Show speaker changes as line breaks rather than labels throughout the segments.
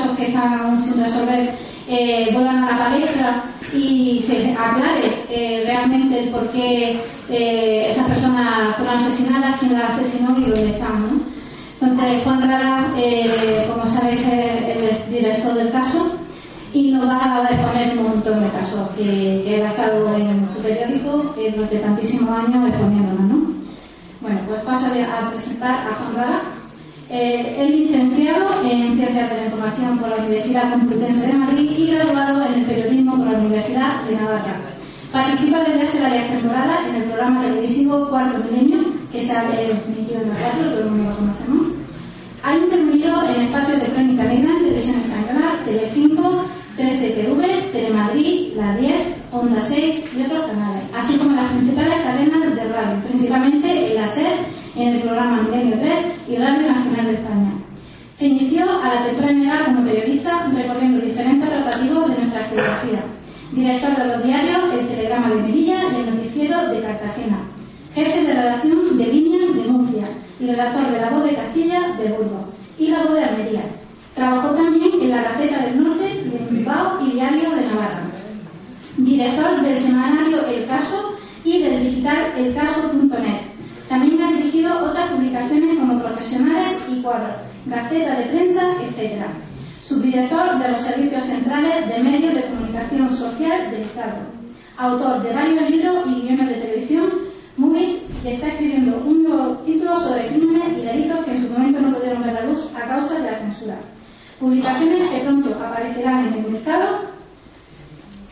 Casos que están aún sin resolver eh, vuelvan a la palestra y se aclare eh, realmente por qué eh, esas personas fueron asesinadas, quién las asesinó y dónde están. ¿no? Entonces, Juan Rada, eh, como sabéis, es el director del caso y nos va a exponer un montón de casos que, que él ha estado en su periódico durante tantísimos años exponiéndonos, ¿no? Bueno, pues paso a presentar a Juan Rada. Eh, es licenciado en Ciencias de la Información por la Universidad Complutense de Madrid y graduado en el Periodismo por la Universidad de Navarra. Participa desde hace varias temporadas en el programa televisivo Cuarto Milenio, que se ha emitido en la 4, todo el mundo lo conocemos. Ha intervenido en espacios de crónica negra en Televisión Española, Telecinco, 13TV, Telemadrid, La 10, Onda 6 y otros canales, así como las principales cadenas de radio, principalmente en la SER, en el programa Milenio 3 y Radio Nacional de España. Se inició a la temprana edad como periodista recorriendo diferentes rotativos de nuestra geografía. Director de los diarios El Telegrama de Melilla y El Noticiero de Cartagena. Jefe de redacción de Línea de Murcia y redactor de La Voz de Castilla de Burgos y La Voz de Almería. Trabajó también en la Gaceta del Norte de Bilbao y Diario de Navarra. Director del semanario El Caso y del digital elcaso.net. También ha dirigido otras publicaciones como Profesionales y Cuadros, Gaceta de Prensa, etc. Subdirector de los Servicios Centrales de Medios de Comunicación Social del Estado. Autor de varios libros y guiones de televisión, y está escribiendo un nuevo título sobre crímenes y delitos que en su momento no pudieron ver la luz a causa de la censura. Publicaciones que pronto aparecerán en el mercado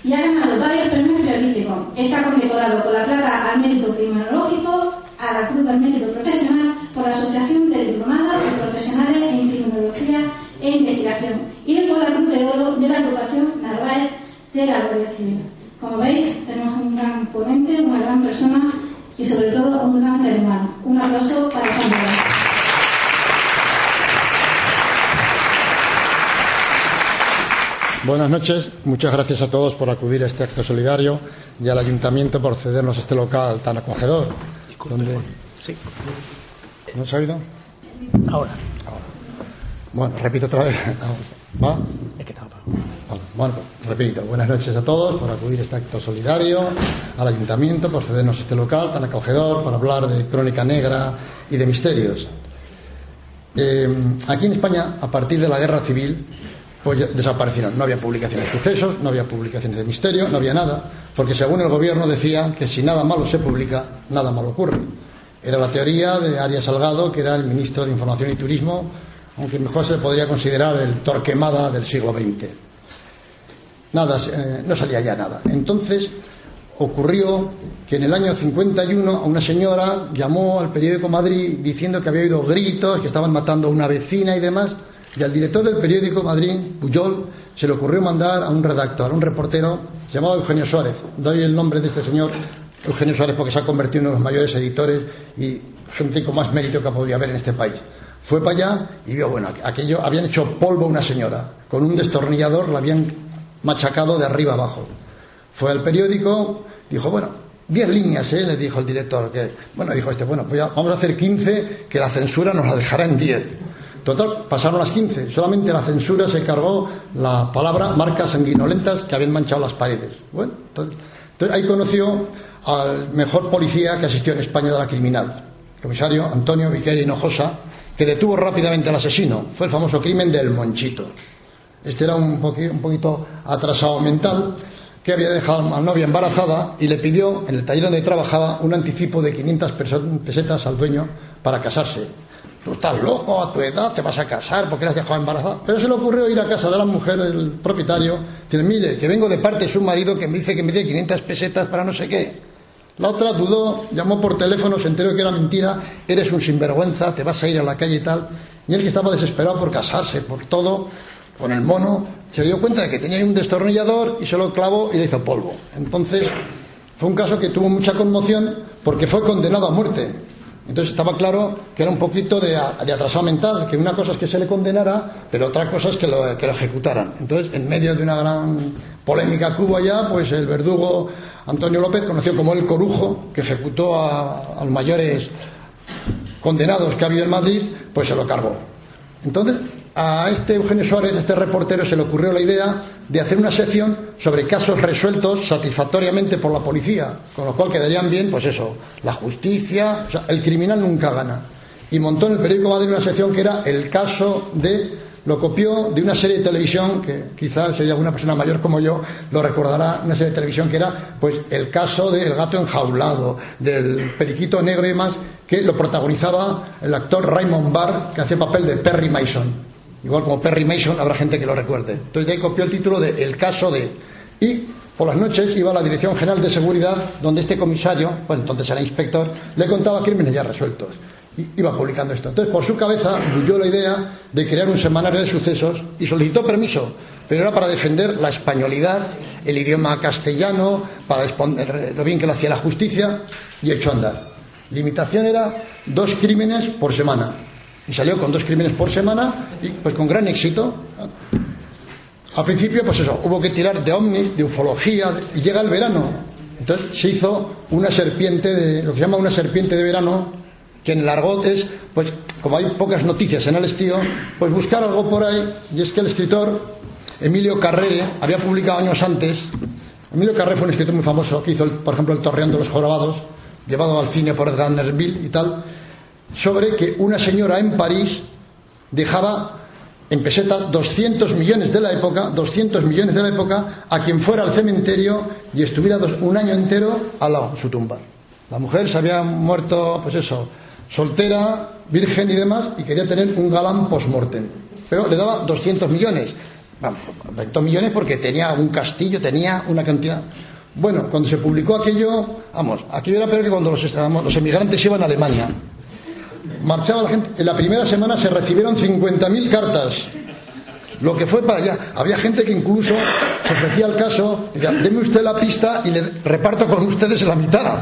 y ha ganado varios premios periodísticos. Está condecorado con la placa al mérito criminológico, a la Cruz del Mérito Profesional por la Asociación de Diplomados y Profesionales en Criminología e Investigación y por la Cruz de Oro de la agrupación Narváez de la Guardia Civil. Como veis, tenemos un gran ponente, una gran persona y sobre todo un gran ser humano. Un aplauso para Rada.
Buenas noches, muchas gracias a todos por acudir a este acto solidario y al Ayuntamiento por cedernos este local tan acogedor. Donde...
Sí.
¿No se ha oído?
Ahora.
Bueno, repito otra vez. ¿Va?
Es que estaba.
Vale, Bueno, pues, repito, buenas noches a todos por acudir a este acto solidario, al Ayuntamiento por cedernos este local tan acogedor para hablar de crónica negra y de misterios. Eh, aquí en España, a partir de la guerra civil, pues desaparecieron. No había publicaciones de sucesos, no había publicaciones de misterio, no había nada, porque según el gobierno decía que si nada malo se publica, nada malo ocurre. Era la teoría de Arias Salgado, que era el ministro de Información y Turismo, aunque mejor se le podría considerar el Torquemada del siglo XX. Nada, eh, no salía ya nada. Entonces ocurrió que en el año 51 a una señora llamó al periódico Madrid diciendo que había oído gritos, que estaban matando a una vecina y demás. Y al director del periódico Madrid, Puyol, se le ocurrió mandar a un redactor, a un reportero llamado Eugenio Suárez. Doy el nombre de este señor, Eugenio Suárez, porque se ha convertido en uno de los mayores editores y gente con más mérito que podía haber en este país. Fue para allá y vio, bueno, aquello, habían hecho polvo a una señora. Con un destornillador la habían machacado de arriba abajo. Fue al periódico, dijo, bueno, diez líneas, ¿eh? le dijo el director. Que, bueno, dijo este, bueno, pues ya vamos a hacer 15, que la censura nos la dejará en 10. Total, pasaron las 15. Solamente la censura se cargó la palabra marcas sanguinolentas que habían manchado las paredes. Bueno, entonces, ahí conoció al mejor policía que asistió en España de la criminal, el comisario Antonio Viqueira Hinojosa, que detuvo rápidamente al asesino. Fue el famoso crimen del Monchito. Este era un, un poquito atrasado mental que había dejado a la novia embarazada y le pidió en el taller donde trabajaba un anticipo de 500 pesetas al dueño para casarse tú estás loco a tu edad, te vas a casar porque eres dejado embarazada. Pero se le ocurrió ir a casa de la mujer del propietario, decir, mire, que vengo de parte de su marido que me dice que me dé 500 pesetas para no sé qué. La otra dudó, llamó por teléfono, se enteró que era mentira, eres un sinvergüenza, te vas a ir a la calle y tal. Y él que estaba desesperado por casarse, por todo, con el mono, se dio cuenta de que tenía un destornillador y se lo clavó y le hizo polvo. Entonces, fue un caso que tuvo mucha conmoción porque fue condenado a muerte. Entonces estaba claro que era un poquito de, atrasado mental, que una cosa es que se le condenara, pero otra cosa es que lo, que lo ejecutaran. Entonces, en medio de una gran polémica que hubo allá, pues el verdugo Antonio López, conocido como el Corujo, que ejecutó a, a los mayores condenados que ha habido en Madrid, pues se lo cargó. Entonces, a este Eugenio Suárez, este reportero, se le ocurrió la idea de hacer una sección sobre casos resueltos satisfactoriamente por la policía, con lo cual quedarían bien, pues eso, la justicia, o sea, el criminal nunca gana. Y montó en el periódico Madrid una sección que era el caso de, lo copió de una serie de televisión, que quizás si hay alguna persona mayor como yo lo recordará, una serie de televisión que era, pues, el caso del gato enjaulado, del periquito negro y demás, que lo protagonizaba el actor Raymond Barr, que hacía papel de Perry Mason. Igual como Perry Mason, habrá gente que lo recuerde. Entonces de ahí copió el título de El caso de. Y por las noches iba a la Dirección General de Seguridad, donde este comisario, bueno, entonces era inspector, le contaba crímenes ya resueltos. Iba publicando esto. Entonces, por su cabeza, bulló la idea de crear un semanario de sucesos y solicitó permiso, pero era para defender la españolidad, el idioma castellano, para exponer lo bien que lo hacía la justicia, y a andar. Limitación era dos crímenes por semana. Y salió con dos crímenes por semana y pues con gran éxito. Al principio, pues eso, hubo que tirar de ovnis, de ufología, y llega el verano. Entonces se hizo una serpiente, de, lo que se llama una serpiente de verano, que en el argot es, pues como hay pocas noticias en el estío, pues buscar algo por ahí, y es que el escritor Emilio Carrere había publicado años antes, Emilio Carrere fue un escritor muy famoso, que hizo, por ejemplo, El Torreón de los Jorobados, llevado al cine por Edgar Nerville y tal, sobre que una señora en París dejaba en pesetas 200 millones de la época, 200 millones de la época, a quien fuera al cementerio y estuviera un año entero al lado de su tumba. La mujer se había muerto, pues eso, soltera, virgen y demás, y quería tener un galán post-mortem. Pero le daba 200 millones. Vamos, 20 millones porque tenía un castillo, tenía una cantidad. Bueno, cuando se publicó aquello, vamos, aquello era peor que cuando los, los emigrantes iban a Alemania marchaba la gente. En la primera semana se recibieron 50.000 cartas. Lo que fue para allá. Había gente que incluso ofrecía el caso, deme usted la pista y le reparto con ustedes la mitad.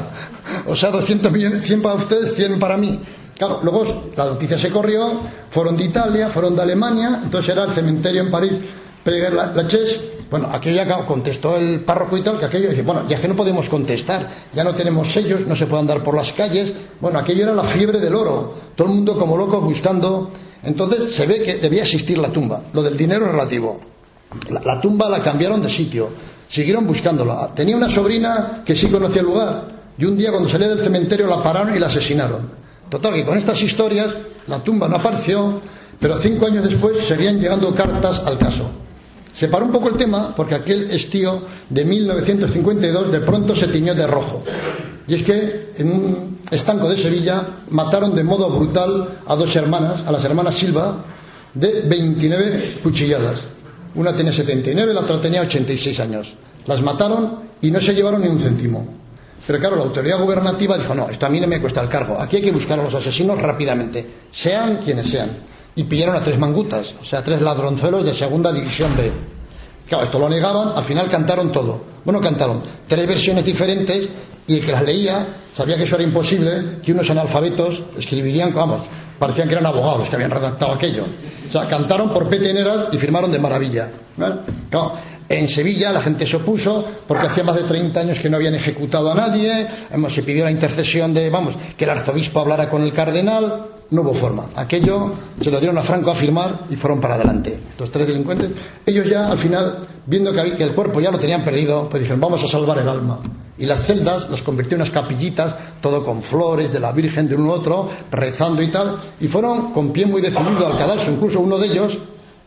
O sea, 200 millones, 100 para ustedes, 100 para mí. Claro, luego la noticia se corrió, fueron de Italia, fueron de Alemania, entonces era el cementerio en París, la, la Ches, bueno, aquello ya contestó el párroco y tal, que aquello dice, bueno, ya que no podemos contestar, ya no tenemos sellos, no se puede andar por las calles, bueno, aquello era la fiebre del oro, todo el mundo como loco buscando, entonces se ve que debía existir la tumba, lo del dinero relativo. La, la tumba la cambiaron de sitio, siguieron buscándola. Tenía una sobrina que sí conocía el lugar, y un día cuando salía del cementerio la pararon y la asesinaron. Total, que con estas historias la tumba no apareció, pero cinco años después seguían llegando cartas al caso. Se paró un poco el tema porque aquel estío de 1952 de pronto se tiñó de rojo. Y es que en un estanco de Sevilla mataron de modo brutal a dos hermanas, a las hermanas Silva, de 29 cuchilladas. Una tenía 79, la otra tenía 86 años. Las mataron y no se llevaron ni un céntimo. Pero claro, la autoridad gubernativa dijo, no, esto a mí no me cuesta el cargo. Aquí hay que buscar a los asesinos rápidamente, sean quienes sean y pillaron a tres mangutas, o sea, tres ladronzuelos de segunda división B. Claro, esto lo negaban, al final cantaron todo. Bueno, cantaron tres versiones diferentes y el que las leía sabía que eso era imposible, que unos analfabetos escribirían, vamos, parecían que eran abogados que habían redactado aquello. O sea, cantaron por peteneras y firmaron de maravilla. Claro, En Sevilla la gente se opuso porque hacía más de 30 años que no habían ejecutado a nadie, se pidió la intercesión de, vamos, que el arzobispo hablara con el cardenal, no hubo forma. Aquello se lo dieron a Franco a firmar y fueron para adelante. Los tres delincuentes, ellos ya al final, viendo que, el cuerpo ya lo tenían perdido, pues dijeron, vamos a salvar el alma. Y las celdas las convirtió en unas capillitas, todo con flores de la Virgen de uno u otro, rezando y tal, y fueron con pie muy decidido al cadalso. Incluso uno de ellos,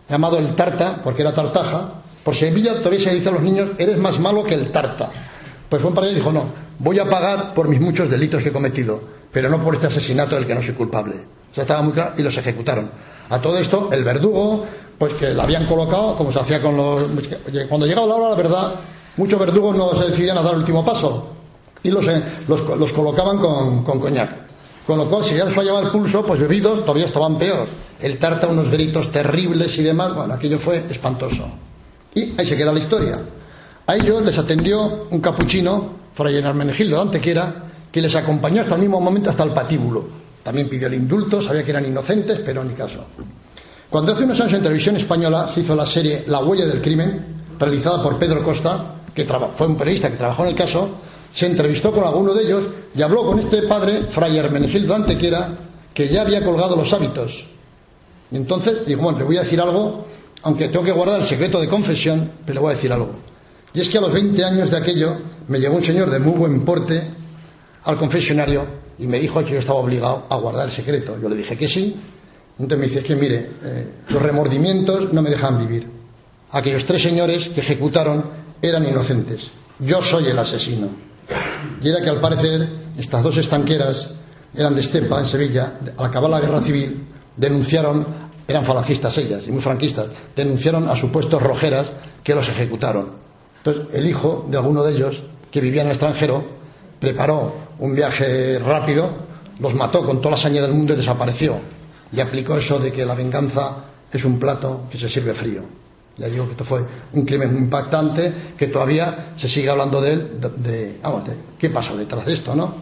llamado el Tarta, porque era Tartaja, por Sevilla todavía se dice a los niños, eres más malo que el Tarta. Pues fue para allá y dijo, no, voy a pagar por mis muchos delitos que he cometido, pero no por este asesinato del que no soy culpable. O sea, estaba muy claro y los ejecutaron. A todo esto, el verdugo, pues que la habían colocado, como se hacía con los... Cuando llegaba la hora, la verdad, muchos verdugos no se decidían a dar el último paso y los, eh, los, colocaban con, con, coñac. Con lo cual, si ya les fallaba el pulso, pues bebidos todavía estaban peor. El tarta, unos gritos terribles y demás, bueno, aquello fue espantoso. Y ahí se queda la historia. A ellos les atendió un capuchino, Fray Hermenegildo Antequera, que les acompañó hasta el mismo momento hasta el patíbulo. También pidió el indulto, sabía que eran inocentes, pero ni caso. Cuando hace unos años en televisión española se hizo la serie La huella del crimen, realizada por Pedro Costa, que fue un periodista que trabajó en el caso, se entrevistó con alguno de ellos y habló con este padre, Fray Hermenegildo Antequera, que ya había colgado los hábitos. Y entonces dijo, bueno, le voy a decir algo, aunque tengo que guardar el secreto de confesión, pero voy a decir algo. Y es que a los 20 años de aquello me llegó un señor de muy buen porte al confesionario y me dijo que yo estaba obligado a guardar el secreto. Yo le dije que sí. Entonces me dice que mire, eh, los remordimientos no me dejan vivir. Aquellos tres señores que ejecutaron eran inocentes. Yo soy el asesino. Y era que al parecer estas dos estanqueras eran de Estepa, en Sevilla, al acabar la guerra civil, denunciaron, eran falangistas ellas y muy franquistas, denunciaron a supuestos rojeras que los ejecutaron. Entonces, el hijo de alguno de ellos, que vivía en el extranjero, preparó un viaje rápido, los mató con toda la saña del mundo y desapareció. Y aplicó eso de que la venganza es un plato que se sirve frío. Ya digo que esto fue un crimen muy impactante, que todavía se sigue hablando de él, de, vamos, qué pasó detrás de esto, ¿no?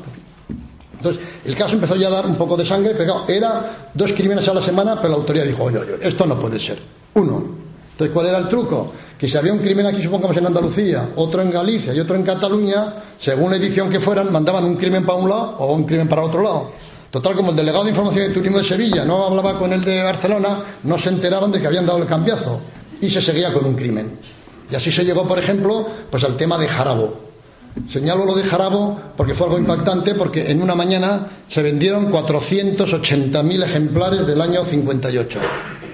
Entonces, el caso empezó ya a dar un poco de sangre, pero era dos crímenes a la semana, pero la autoridad dijo, oye, oye, esto no puede ser. Uno. Entonces, ¿cuál era el truco? Que si había un crimen aquí, supongamos en Andalucía, otro en Galicia y otro en Cataluña, según la edición que fueran, mandaban un crimen para un lado o un crimen para otro lado. Total, como el delegado de Información y Turismo de Sevilla no hablaba con el de Barcelona, no se enteraban de que habían dado el cambiazo y se seguía con un crimen. Y así se llegó, por ejemplo, pues al tema de Jarabo. Señalo lo de Jarabo porque fue algo impactante porque en una mañana se vendieron 480.000 ejemplares del año 58.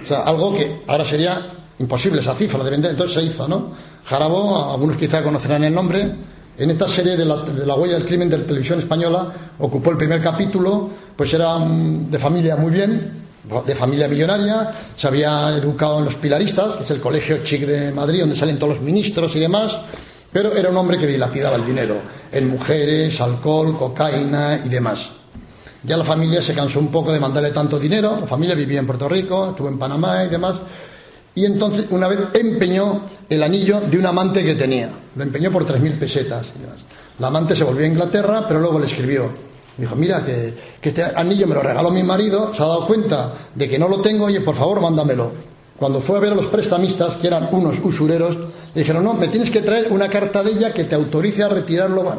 O sea, algo que ahora sería imposible esa cifra de vender, entonces se hizo, ¿no? Jarabo, algunos quizá conocerán el nombre, en esta serie de la, de la, huella del crimen de la televisión española ocupó el primer capítulo, pues era de familia muy bien, de familia millonaria, se había educado en los Pilaristas, que es el colegio chic de Madrid, donde salen todos los ministros y demás, pero era un hombre que dilapidaba el dinero en mujeres, alcohol, cocaína y demás. Ya la familia se cansó un poco de mandarle tanto dinero, la familia vivía en Puerto Rico, estuvo en Panamá y demás, y entonces una vez empeñó el anillo de un amante que tenía, lo empeñó por tres mil pesetas. Y. La amante se volvió a Inglaterra, pero luego le escribió, Dijo, mira, que, este anillo me lo regaló mi marido, se ha dado cuenta de que no lo tengo, y por favor, mándamelo. Cuando fue a ver a los prestamistas, que eran unos usureros, le dijeron, no, me tienes que traer una carta de ella que te autorice a retirarlo.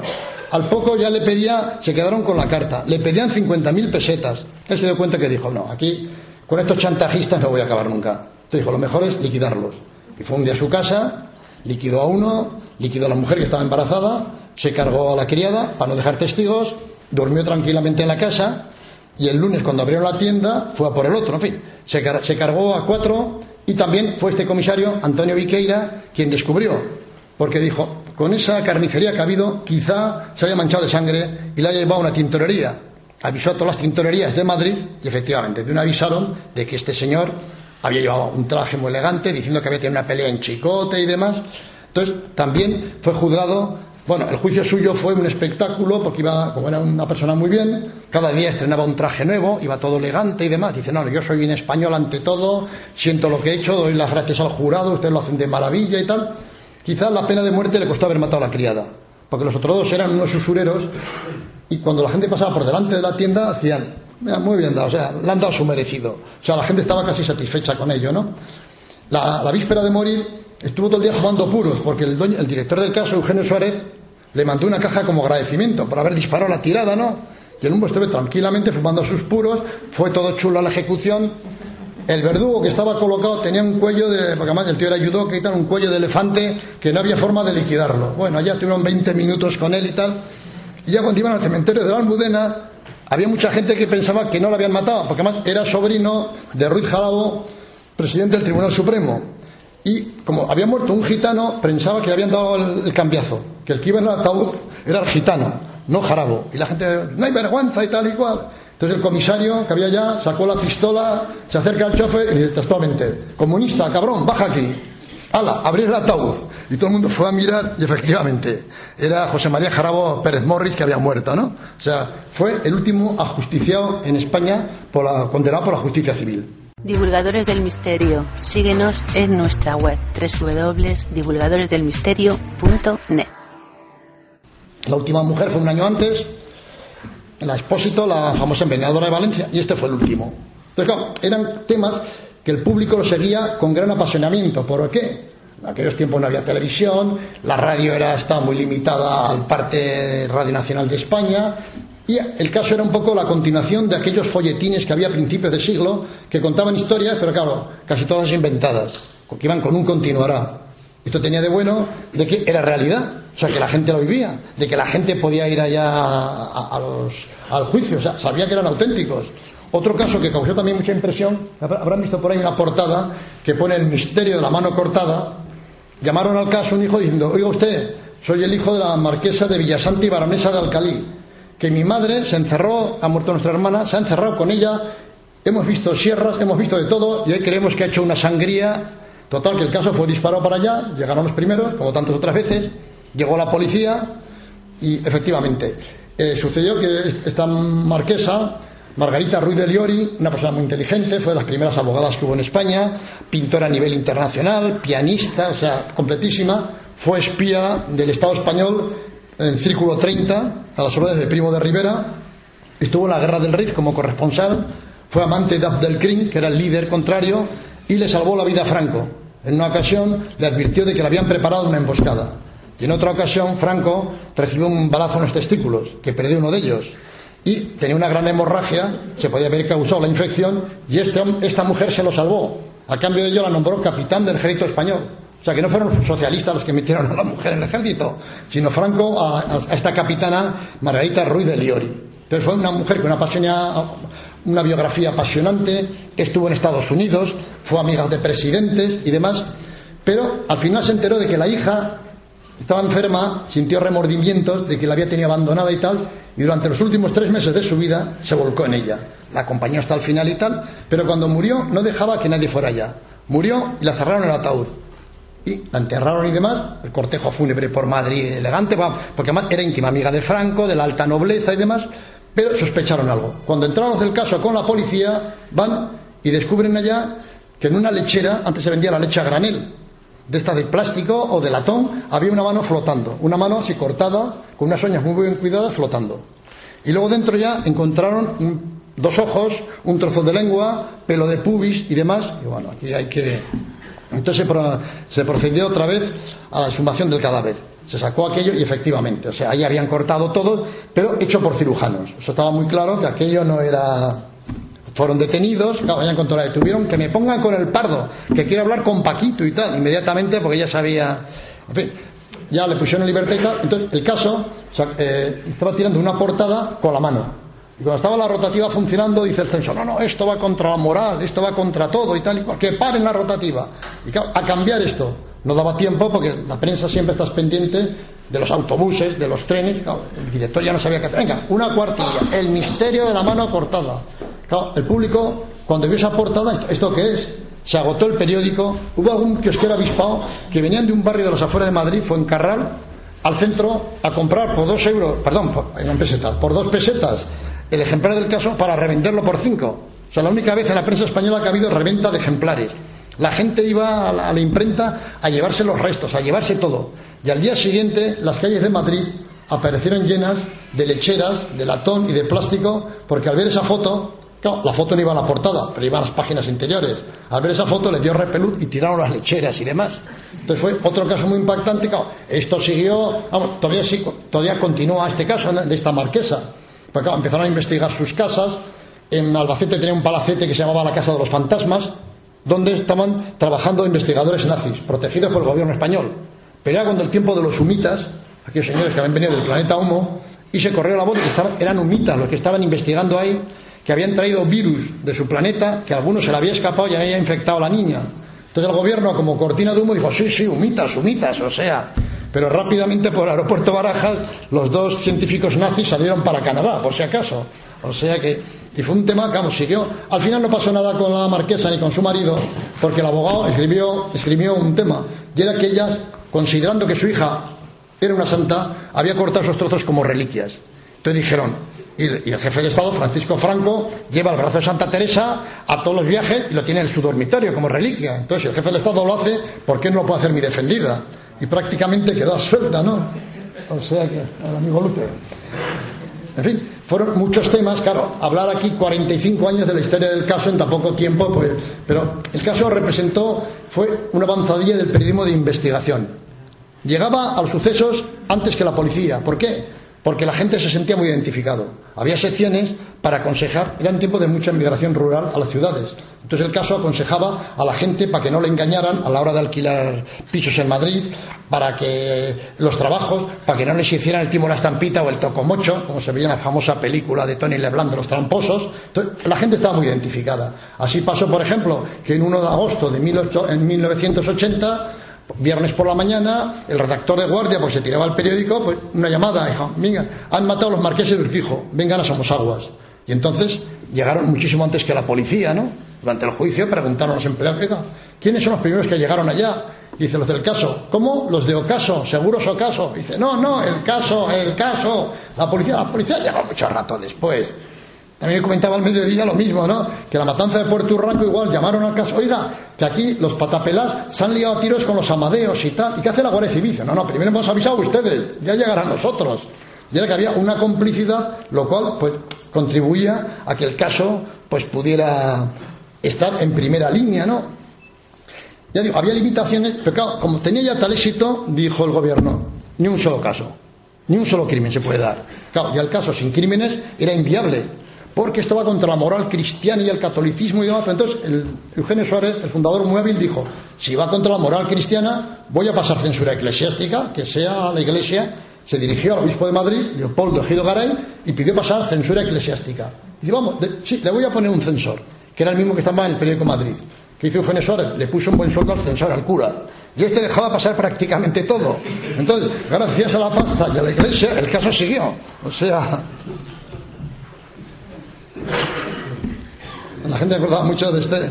Al poco ya le pedía, se quedaron con la carta, le pedían 50.000 pesetas. Él se dio cuenta que dijo, no, aquí con estos chantajistas no voy a acabar nunca. Entonces dijo, lo mejor es liquidarlos. Y fue un día a su casa, liquidó a uno, liquidó a la mujer que estaba embarazada, se cargó a la criada para no dejar testigos, durmió tranquilamente en la casa y el lunes cuando abrieron la tienda fue a por el otro, en fin, se, cargó a cuatro y también fue este comisario, Antonio Viqueira, quien descubrió, porque dijo, con esa carnicería que ha habido, quizá se haya manchado de sangre y la haya llevado a una tintorería. Avisó a todas las tintorerías de Madrid y efectivamente, de una avisaron de que este señor había llevado un traje muy elegante, diciendo que había tenido una pelea en chicote y demás. Entonces, también fue juzgado bueno, el juicio suyo fue un espectáculo porque iba, como era una persona muy bien, cada día estrenaba un traje nuevo, iba todo elegante y demás. Dice, no, yo soy bien español ante todo, siento lo que he hecho, doy las gracias al jurado, ustedes lo hacen de maravilla y tal. Quizás la pena de muerte le costó haber matado a la criada, porque los otros dos eran unos usureros y cuando la gente pasaba por delante de la tienda hacían, muy bien o sea, le han dado su merecido. O sea, la gente estaba casi satisfecha con ello, ¿no? La víspera de morir, estuvo todo el día fumando puros, porque el, dueño, el director del caso, Eugenio Suárez, le mandó una caja como agradecimiento por haber disparado la tirada, ¿no? Y el hombre estuvo tranquilamente fumando sus puros, fue todo chulo a la ejecución. El verdugo que estaba colocado tenía un cuello de, porque además el tío era judoka y tal, un cuello de elefante que no había forma de liquidarlo. Bueno, allá tuvieron 20 minutos con él y tal. Y ya cuando iban al cementerio de la Almudena, había mucha gente que pensaba que no lo habían matado, porque además era sobrino de Ruiz Jalabo, presidente del Tribunal Supremo. Y como había muerto un gitano, pensaba que le habían dado el, cambiazo, que el que iba en el ataúd era el gitano, no Jarabo. Y la gente, no hay vergüenza y tal y cual. Entonces el comisario que había ya sacó la pistola, se acerca al chofer y dice textualmente, comunista, cabrón, baja aquí. ¡Hala! Abrir el ataúd. Y todo el mundo fue a mirar y efectivamente era José María Jarabo Pérez Morris que había muerto, ¿no? O sea, fue el último ajusticiado en España por la, condenado por la justicia civil.
Divulgadores del Misterio. Síguenos en nuestra web www.divulgadoresdelmisterio.net.
La última mujer fue un año antes, la Expósito, la famosa envenenadora de Valencia, y este fue el último. Entonces, claro, eran temas que el público lo seguía con gran apasionamiento. ¿Por qué? En aquellos tiempos no había televisión, la radio era, estaba muy limitada al parte Radio Nacional de España, y el caso era un poco la continuación de aquellos folletines que había a principios de siglo, que contaban historias, pero claro, casi todas inventadas, que iban con un continuará. Esto tenía de bueno de que era realidad, o sea, que la gente lo vivía, de que la gente podía ir allá a, los, al juicio, o sea, sabía que eran auténticos. Otro caso que causó también mucha impresión, habrán visto por ahí una portada que pone el misterio de la mano cortada. Llamaron al caso un hijo diciendo, oiga usted, soy el hijo de la marquesa de Villasanti y baronesa de Alcalí, que mi madre se encerró, ha muerto nuestra hermana, se ha encerrado con ella, hemos visto sierras, hemos visto de todo, y hoy creemos que ha hecho una sangría. Total, que el caso fue disparado para allá, llegaron los primeros, como tantas otras veces, llegó la policía y efectivamente eh, sucedió que esta marquesa Margarita Ruiz de Liori, una persona muy inteligente, fue de las primeras abogadas que hubo en España, pintora a nivel internacional, pianista, o sea, completísima, fue espía del Estado español en Círculo 30, a las órdenes de Primo de Rivera, estuvo en la Guerra del Rif como corresponsal, fue amante de Abdelkrim, que era el líder contrario, y le salvó la vida a Franco. En una ocasión le advirtió de que le habían preparado una emboscada. Y en otra ocasión, Franco recibió un balazo en los testículos, que perdió uno de ellos y tenía una gran hemorragia, se podía haber causado la infección y este, esta mujer se lo salvó. A cambio de ello la nombró capitán del ejército español. O sea que no fueron socialistas los que metieron a la mujer en el ejército, sino Franco a, esta capitana Margarita Ruiz de Liori. Entonces fue una mujer con una, una biografía apasionante, estuvo en Estados Unidos, fue amiga de presidentes y demás, pero al final se enteró de que la hija estaba enferma, sintió remordimientos de que la había tenido abandonada y tal, y durante los últimos tres meses de su vida se volcó en ella. La acompañó hasta el final y tal, pero cuando murió no dejaba que nadie fuera allá. Murió y la cerraron en el ataúd. Y la enterraron y demás, el cortejo fúnebre por Madrid elegante, porque además era íntima amiga de Franco, de la alta nobleza y demás, pero sospecharon algo. Cuando entraron del caso con la policía, van y descubren allá que en una lechera, antes se vendía la leche a granel, de esta de plástico o de latón, había una mano flotando, una mano así cortada, con unas uñas muy bien cuidadas, flotando. Y luego dentro ya encontraron dos ojos, un trozo de lengua, pelo de pubis y demás. Y bueno, aquí hay que. Entonces se procedió otra vez a la exhumación del cadáver. Se sacó aquello y efectivamente, o sea, ahí habían cortado todo, pero hecho por cirujanos. Eso estaba muy claro que aquello no era fueron detenidos, claro, vayan con la detuvieron, que me pongan con el pardo, que quiere hablar con Paquito y tal, inmediatamente porque ya sabía, en fin, ya le pusieron en libertad. Entonces, el caso, eh, estaba tirando una portada con la mano. Y cuando estaba la rotativa funcionando, dice el censor, no, no, esto va contra la moral, esto va contra todo y tal y cual, que paren la rotativa. Y claro, a cambiar esto, no daba tiempo porque la prensa siempre está pendiente de los autobuses, de los trenes. el director ya no sabía qué hacer. Venga, una cuartilla, el misterio de la mano cortada el público, cuando vio esa portada, ¿esto qué es? Se agotó el periódico. Hubo algún kiosquero avispado que venían de un barrio de los afueras de Madrid, fue en Carral, al centro a comprar por dos euros, perdón, por, pesetas, por dos pesetas el ejemplar del caso para revenderlo por cinco. O sea, la única vez en la prensa española que ha habido reventa de ejemplares. La gente iba a la, imprenta a llevarse los restos, a llevarse todo. Y al día siguiente, las calles de Madrid aparecieron llenas de lecheras, de latón y de plástico, porque al ver esa foto Claro, la foto no iba a la portada, pero iba a las páginas interiores. Al ver esa foto le dio repelús y tiraron las lecheras y demás. Entonces fue otro caso muy impactante. Esto siguió, vamos, todavía, sí, todavía continúa este caso de esta marquesa. Claro, empezaron a investigar sus casas. En Albacete tenía un palacete que se llamaba la Casa de los Fantasmas, donde estaban trabajando investigadores nazis, protegidos por el gobierno español. Pero era cuando el tiempo de los humitas, aquellos señores que habían venido del planeta Humo, y se corrió la voz que eran humitas los que estaban investigando ahí que habían traído virus de su planeta, que a algunos se le había escapado y había infectado a la niña. Entonces el gobierno, como cortina de humo, dijo, sí, sí, humitas, humitas, o sea. Pero rápidamente por el aeropuerto Barajas, los dos científicos nazis salieron para Canadá, por si acaso. O sea que, y fue un tema que, vamos, siguió. Al final no pasó nada con la marquesa ni con su marido, porque el abogado escribió, escribió un tema, y era que ellas, considerando que su hija era una santa, había cortado esos trozos como reliquias. Entonces dijeron, y, el jefe de Estado, Francisco Franco, lleva el brazo de Santa Teresa a todos los viajes y lo tiene en su dormitorio como reliquia. Entonces, si el jefe del Estado lo hace, ¿por qué no lo puede hacer mi defendida? Y prácticamente quedó suelta, ¿no? O sea que, el amigo Luther. En fin, fueron muchos temas, claro, hablar aquí 45 años de la historia del caso en tan poco tiempo, pues, pero el caso representó, fue una avanzadilla del periodismo de investigación. Llegaba a los sucesos antes que la policía. ¿Por qué? porque la gente se sentía muy identificado. Había secciones para aconsejar, era un tiempo de mucha inmigración rural a las ciudades. Entonces el caso aconsejaba a la gente para que no le engañaran a la hora de alquilar pisos en Madrid, para que los trabajos, para que no les hicieran el timo la estampita o el tocomocho, como se veía en la famosa película de Tony Leblanc de los tramposos. Entonces, la gente estaba muy identificada. Así pasó, por ejemplo, que en 1 de agosto de en 1980 Viernes por la mañana, el redactor de guardia, pues se tiraba el periódico, pues una llamada, dijo, venga, han matado a los marqueses de Urquijo, vengan a Somosaguas. Y entonces llegaron muchísimo antes que la policía, ¿no? Durante el juicio preguntaron a los empleados, ¿quiénes son los primeros que llegaron allá? Dice los del caso. ¿Cómo? Los de Ocaso, seguros Ocaso. Dice, no, no, el caso, el caso. La policía, la policía llegó mucho rato después. También comentaba al mediodía lo mismo, ¿no? Que la matanza de Puerto Urranco igual llamaron al caso, oiga, que aquí los patapelas se han liado a tiros con los amadeos y tal. ¿Y qué hace la Guardia Civil? No, no, primero hemos avisado a ustedes, ya llegarán nosotros. Y era que había una complicidad, lo cual pues contribuía a que el caso pues pudiera estar en primera línea, ¿no? Ya digo, había limitaciones, pero claro, como tenía ya tal éxito, dijo el gobierno, ni un solo caso, ni un solo crimen se puede dar. Claro, ya el caso sin crímenes era inviable porque esto va contra la moral cristiana y el catolicismo y demás. Entonces, el, Eugenio Suárez, el fundador hábil, dijo, si va contra la moral cristiana, voy a pasar censura eclesiástica, que sea la iglesia. Se dirigió al obispo de Madrid, Leopoldo Ejido Garay, y pidió pasar censura eclesiástica. Y dijo, vamos, sí, le voy a poner un censor, que era el mismo que estaba en el periódico Madrid. ¿Qué hizo Eugenio Suárez? Le puso un buen sueldo al censor, al cura. Y este dejaba pasar prácticamente todo. Entonces, gracias a la pasta y a la iglesia, el caso siguió. O sea, La gente acordaba mucho de este,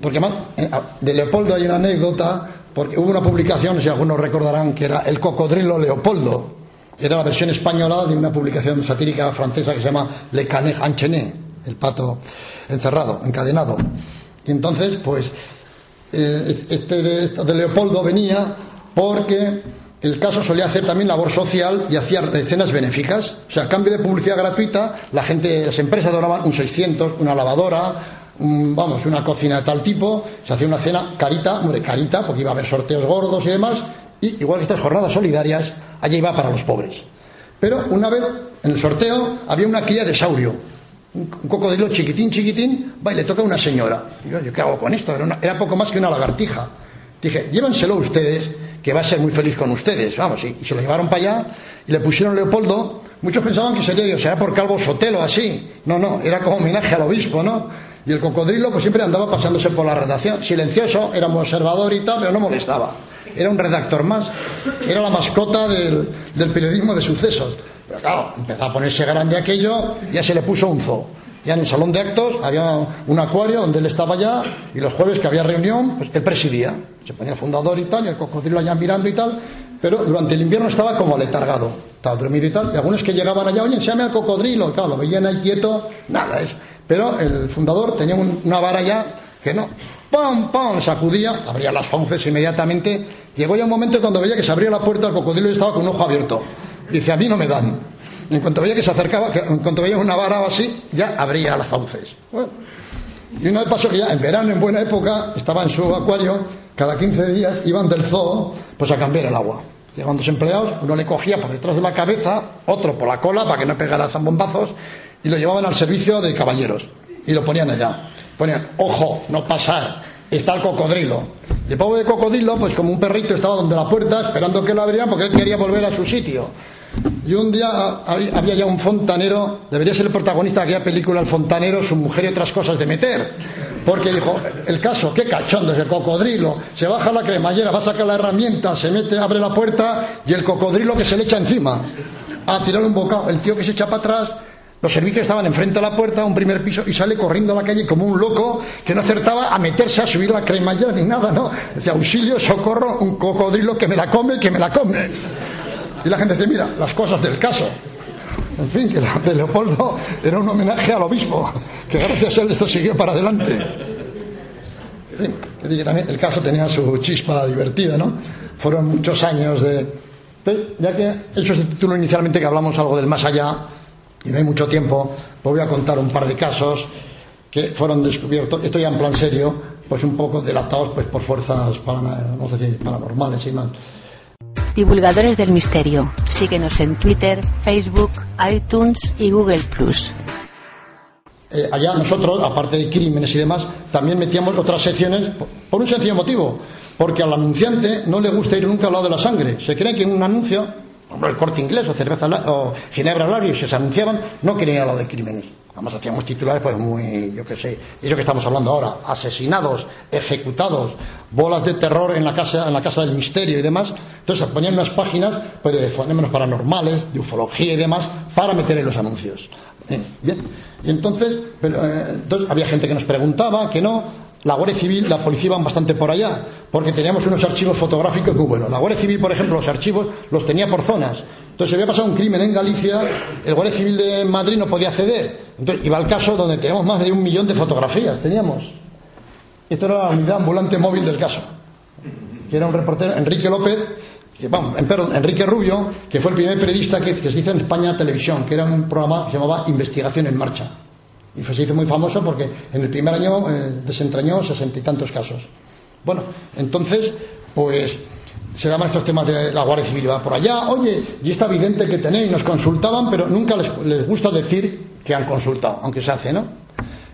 porque más, eh, de Leopoldo hay una anécdota, porque hubo una publicación, si algunos recordarán, que era El cocodrilo Leopoldo. Era la versión española de una publicación satírica francesa que se llama Le Canet Enchaîné, el pato encerrado, encadenado. Y entonces, pues, eh, este de Leopoldo venía porque el caso solía hacer también labor social y hacía escenas benéficas. O sea, a cambio de publicidad gratuita, la gente, las empresas donaban un 600, una lavadora, vamos, una cocina de tal tipo, se hacía una cena carita, hombre, carita, porque iba a haber sorteos gordos y demás, y igual que estas jornadas solidarias, allí iba para los pobres. Pero una vez, en el sorteo, había una cría de saurio, un cocodrilo chiquitín, chiquitín, va y le toca a una señora. Y yo, ¿qué hago con esto? Era, era poco más que una lagartija. Dije, llévanselo ustedes que va a ser muy feliz con ustedes. Vamos, y, se lo llevaron para allá y le pusieron Leopoldo. Muchos pensaban que sería Dios, era por Calvo Sotelo así. No, no, era como homenaje al obispo, ¿no? Y el cocodrilo pues siempre andaba pasándose por la redacción. Silencioso, era un observador y tal, pero no molestaba. Era un redactor más. Era la mascota del, del periodismo de sucesos. Pero claro, empezó a ponerse grande aquello, ya se le puso un zoo. Ya en el salón de actos había un acuario donde él estaba ya y los jueves que había reunión, pues él presidía se ponía fundador y tal, y el cocodrilo allá mirando y tal, pero durante el invierno estaba como letargado, estaba dormido y tal, y algunos que llegaban allá, oye, llame al cocodrilo, claro, lo veían ahí quieto, nada, es. Pero el fundador tenía una vara ya que no, ¡pam, pam! sacudía, abría las fauces inmediatamente, llegó ya un momento cuando veía que se abría la puerta, el cocodrilo y estaba con un ojo abierto. Dice, a mí no me dan. En cuanto veía que se acercaba, en cuanto veía una vara o así, ya abría las fauces. Y una vez pasó que ya en verano, en buena época, estaba en su acuario, cada 15 días iban del zoo pues a cambiar el agua. Llegaban dos empleados, uno le cogía por detrás de la cabeza, otro por la cola para que no pegara zambombazos, y lo llevaban al servicio de caballeros. Y lo ponían allá. Ponían, ojo, no pasar, está el cocodrilo. Y el pobre de cocodrilo, pues como un perrito, estaba donde la puerta esperando que lo abrieran porque él quería volver a su sitio. Y un día había ya un fontanero, debería ser el protagonista de aquella película, el fontanero, su mujer y otras cosas de meter. Porque dijo, el caso, qué cachondo es el cocodrilo. Se baja la cremallera, va a sacar la herramienta, se mete, abre la puerta y el cocodrilo que se le echa encima. A tirarle un bocado. El tío que se echa para atrás, los servicios estaban enfrente de la puerta, un primer piso, y sale corriendo a la calle como un loco que no acertaba a meterse a subir la cremallera ni nada, ¿no? Decía, auxilio, socorro, un cocodrilo que me la come, que me la come. Y la gente dice, mira, las cosas del caso. En fin, que la de Leopoldo era un homenaje al obispo, que gracias a él esto siguió para adelante. En fin, también el caso tenía su chispa divertida, ¿no? Fueron muchos años de... Ya que eso es el título inicialmente que hablamos algo del más allá, y no hay mucho tiempo, pues voy a contar un par de casos que fueron descubiertos, esto ya en plan serio, pues un poco delatados pues por fuerzas vamos a decir, paranormales y más
Divulgadores del Misterio. Síguenos en Twitter, Facebook, iTunes y Google Plus.
Eh, allá nosotros, aparte de crímenes y demás, también metíamos otras secciones por, un sencillo motivo. Porque al anunciante no le gusta ir nunca al lado de la sangre. Se cree que en un anuncio, el corte inglés o cerveza o ginebra labios, si se anunciaban, no querían lado de crímenes. Además hacíamos titulares pues muy, yo qué sé, eso que estamos hablando ahora, asesinados, ejecutados, bolas de terror en la casa, en la casa del misterio y demás. Entonces ponían unas páginas pues, de fenómenos paranormales, de ufología y demás, para meter en los anuncios. Bien. Y entonces, pero, eh, entonces había gente que nos preguntaba, que no. La Guardia Civil, la policía iban bastante por allá, porque teníamos unos archivos fotográficos muy buenos. La Guardia Civil, por ejemplo, los archivos los tenía por zonas. Entonces, si había pasado un crimen en Galicia, el Guardia Civil de Madrid no podía acceder. Entonces, iba al caso donde teníamos más de un millón de fotografías. Teníamos. Esto era la unidad ambulante móvil del caso. Que era un reportero, Enrique López, que, vamos, Enrique Rubio, que fue el primer periodista que, se hizo en España Televisión, que era un programa que se llamaba Investigación en Marcha. Y se hizo muy famoso porque en el primer año eh, desentrañó sesenta y tantos casos. Bueno, entonces, pues se daban estos temas de la Guardia Civil va por allá, oye, y está evidente que tenéis, nos consultaban, pero nunca les, gusta decir que han consultado, aunque se hace, ¿no?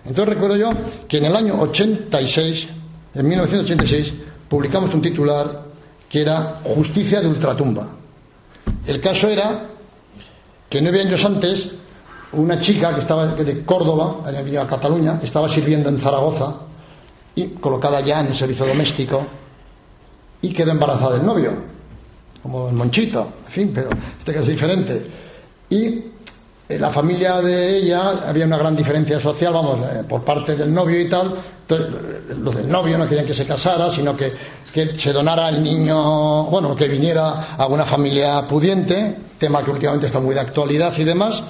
Entonces recuerdo yo que en el año 86, en 1986, publicamos un titular que era Justicia de Ultratumba. El caso era que nueve años antes, una chica que estaba de Córdoba, había a Cataluña, estaba sirviendo en Zaragoza y colocada ya en el servicio doméstico y quedó embarazada del novio, como el monchito, en fin, pero este caso es diferente. Y eh, la familia de ella había una gran diferencia social, vamos, eh, por parte del novio y tal. Eh, los del novio no querían que se casara, sino que, que se donara al niño, bueno, que viniera a una familia pudiente, tema que últimamente está muy de actualidad y demás.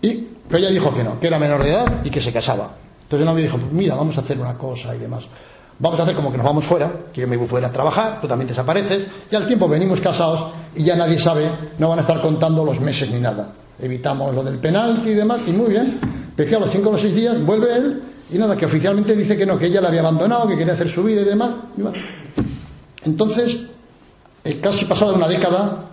Y, pero ella dijo que no, que era menor de edad y que se casaba. Entonces el novio dijo, pues mira, vamos a hacer una cosa y demás. Vamos a hacer como que nos vamos fuera, que yo me voy fuera a trabajar, tú también desapareces, y al tiempo venimos casados y ya nadie sabe, no van a estar contando los meses ni nada. Evitamos lo del penal y demás, y muy bien. Pero que a los cinco o seis días vuelve él y nada, que oficialmente dice que no, que ella la había abandonado, que quería hacer su vida y demás. Entonces, eh, casi pasada una década,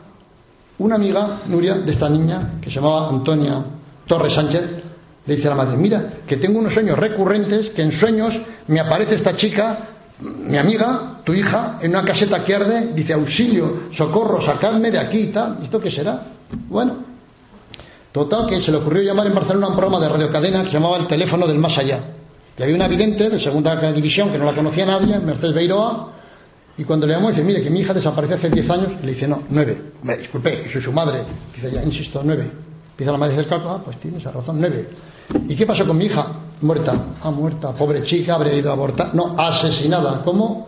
una amiga, Nuria, de esta niña, que se llamaba Antonia Torres Sánchez, le dice a la madre, mira, que tengo unos sueños recurrentes, que en sueños me aparece esta chica, mi amiga, tu hija, en una caseta que arde, dice, auxilio, socorro, sacadme de aquí y tal. ¿Esto qué será? Bueno, total que se le ocurrió llamar en Barcelona un programa de radiocadena que se llamaba El teléfono del más allá. Y había una vidente de segunda división que no la conocía nadie, Mercedes Beiroa, y cuando le llamó dice, mire, que mi hija desapareció hace 10 años, le dice, no, nueve. Me disculpe, soy su madre. Dice, ya, insisto, nueve. Empieza la madre a hacer ah, pues tienes razón, nueve. ¿Y qué pasó con mi hija? Muerta. Ah, muerta. Pobre chica, habría ido a abortar. No, asesinada. ¿Cómo?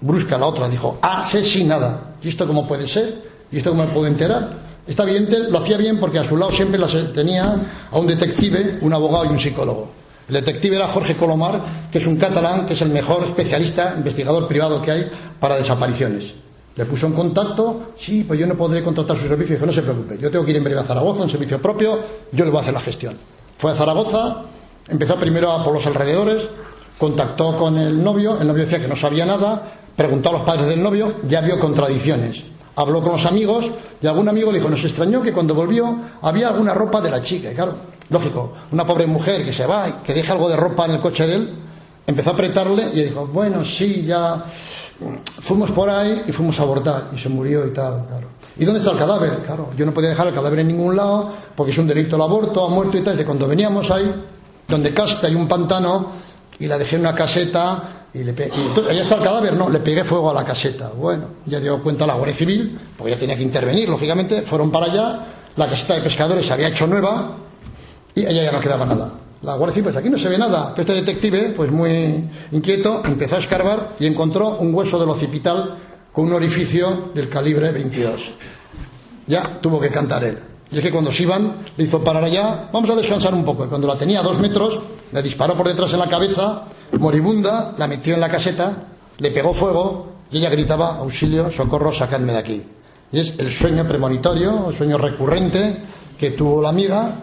Brusca la otra, dijo, asesinada. ¿Y esto cómo puede ser? ¿Y esto cómo me puedo enterar? Está bien, lo hacía bien porque a su lado siempre tenía a un detective, un abogado y un psicólogo. El detective era Jorge Colomar, que es un catalán, que es el mejor especialista, investigador privado que hay para desapariciones. Le puso en contacto, sí, pues yo no podré contratar su servicio. Dijo, no se preocupe, yo tengo que ir en breve a Zaragoza, un servicio propio, yo le voy a hacer la gestión. Fue a Zaragoza, empezó primero a por los alrededores, contactó con el novio, el novio decía que no sabía nada, preguntó a los padres del novio, ya vio contradicciones. Habló con los amigos y algún amigo le dijo, nos extrañó que cuando volvió había alguna ropa de la chica. Y claro, lógico, una pobre mujer que se va y que deja algo de ropa en el coche de él, empezó a apretarle y dijo, bueno, sí, ya fuimos por ahí y fuimos a abortar y se murió y tal, claro. ¿Y dónde está el cadáver? Claro, yo no podía dejar el cadáver en ningún lado porque es un delito el aborto, ha muerto y tal. Y cuando veníamos ahí, donde casca hay un pantano y la dejé en una caseta y le ahí está el cadáver, no, le pegué fuego a la caseta. Bueno, ya dio cuenta la Guardia Civil, porque ya tenía que intervenir, lógicamente, fueron para allá, la caseta de pescadores se había hecho nueva y allá ya no quedaba nada. La Guardia Civil, pues aquí no se ve nada. Pero este detective, pues muy inquieto, empezó a escarbar y encontró un hueso del occipital con un orificio del calibre 22. Ya tuvo que cantar él. Y es que cuando se iban, le hizo parar allá, vamos a descansar un poco. Y cuando la tenía a dos metros, le disparó por detrás en la cabeza, moribunda, la metió en la caseta, le pegó fuego y ella gritaba, auxilio, socorro, sacadme de aquí. Y es el sueño premonitorio, el sueño recurrente que tuvo la amiga.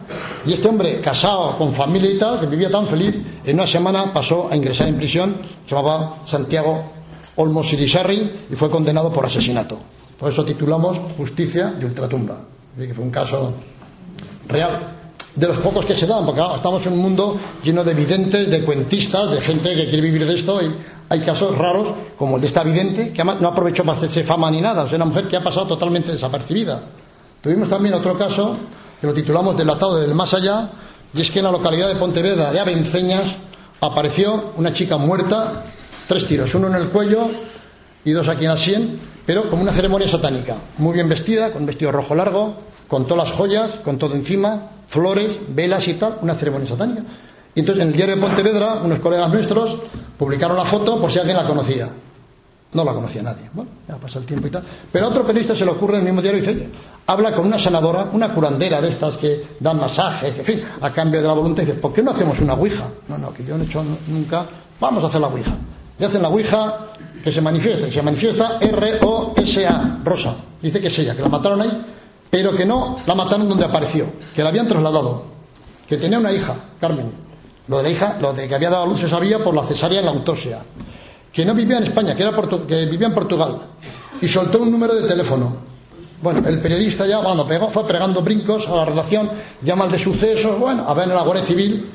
Y este hombre, casado, con familia y tal, que vivía tan feliz, en una semana pasó a ingresar en prisión, se llamaba Santiago Olmos Irisarri y fue condenado por asesinato. Por eso titulamos Justicia de Ultratumba. Fue un caso real. De los pocos que se dan, porque estamos en un mundo lleno de videntes, de cuentistas, de gente que quiere vivir de esto hay casos raros, como el de esta vidente, que no aprovechó para hacerse fama ni nada, o sea, una mujer que ha pasado totalmente desapercibida. Tuvimos también otro caso, que lo titulamos Delatado del Más Allá, y es que en la localidad de Pontevedra de Avenceñas apareció una chica muerta, tres tiros, uno en el cuello y dos aquí en la sien, pero como una ceremonia satánica, muy bien vestida, con vestido rojo largo, con todas las joyas, con todo encima, flores, velas y tal, una ceremonia satánica. Y entonces en el diario de Pontevedra, unos colegas nuestros publicaron la foto por si alguien la conocía. No la conocía nadie. Bueno, ya pasa el tiempo y tal. Pero a otro periodista se le ocurre en el mismo diario y dice, habla con una sanadora, una curandera de estas que dan masajes, en fin, a cambio de la voluntad, y dice, ¿por qué no hacemos una ouija? No, no, que yo no he hecho nunca, vamos a hacer la ouija. Y hacen la ouija que se manifiesta, y se manifiesta R-O-S-A, Rosa. Dice que es ella, que la mataron ahí, pero que no la mataron donde apareció, que la habían trasladado, que tenía una hija, Carmen. Lo de la hija, lo de que había dado a luz se sabía por la cesárea en la autopsia. Que no vivía en España, que, era que vivía en Portugal. Y soltó un número de teléfono. Bueno, el periodista ya, cuando pegó, fue pegando brincos a la redacción, llama de sucesos, bueno, a ver en la Guardia Civil.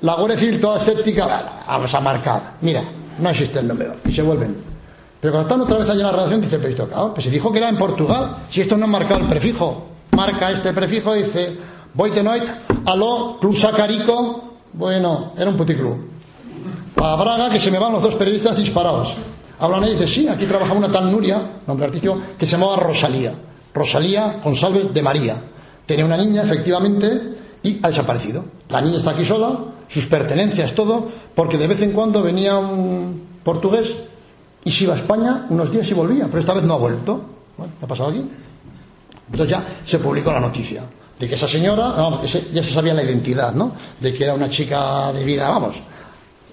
La Guardia Civil toda escéptica, vamos a marcar. Mira, no existe el número. Y se vuelven. Pero cuando están otra vez allá en la redacción, dice el periodista, pues se dijo que era en Portugal. Si esto no ha marcado el prefijo, marca este prefijo, dice, voy de noite, aló, club sacarico, bueno, era un puticlub. A Braga, que se me van los dos periodistas disparados. Hablan y dice, sí, aquí trabajaba una tal Nuria, nombre artístico, que se llamaba Rosalía. Rosalía González de María. Tenía una niña, efectivamente, y ha desaparecido. La niña está aquí sola, sus pertenencias, todo, porque de vez en cuando venía un portugués y se iba a España unos días y volvía, pero esta vez no ha vuelto. ¿qué ha pasado aquí? Entonces ya se publicó la noticia de que esa señora, ya se sabía la identidad, ¿no? De que era una chica de vida, vamos,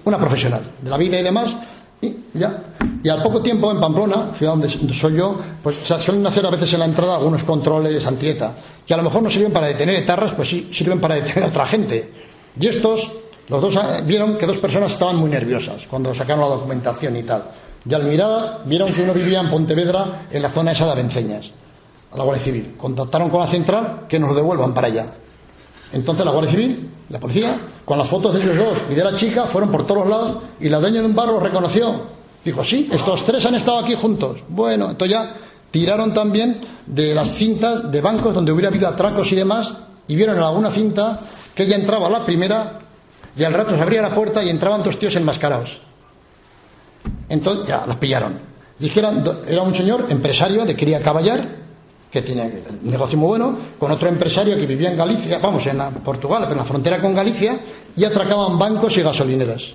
una profesional de la vida y demás, y ya. Y al poco tiempo en Pamplona, ciudad donde soy yo, pues se suelen hacer a veces en la entrada algunos controles antieta, que a lo mejor no sirven para detener etarras, pues sí sirven para detener a otra gente. Y estos, los dos eh, vieron que dos personas estaban muy nerviosas cuando sacaron la documentación y tal. Y al mirar, vieron que uno vivía en Pontevedra, en la zona esa de Avenceñas, a la Guardia Civil. Contactaron con la central que nos lo devuelvan para allá. Entonces la Guardia Civil, la policía, con las fotos de ellos dos y de la chica, fueron por todos lados y la dueña de un bar los reconoció. Dijo, sí, estos tres han estado aquí juntos. Bueno, entonces ya tiraron también de las cintas de bancos donde hubiera habido atracos y demás y vieron en alguna cinta que ella entraba la primera y al rato se abría la puerta y entraban dos tíos enmascarados. Entonces ya las pillaron. Dijeron, era un señor empresario de Quería Caballar, que tiene un negocio muy bueno, con otro empresario que vivía en Galicia, vamos, en Portugal, en la frontera con Galicia, y atracaban bancos y gasolineras.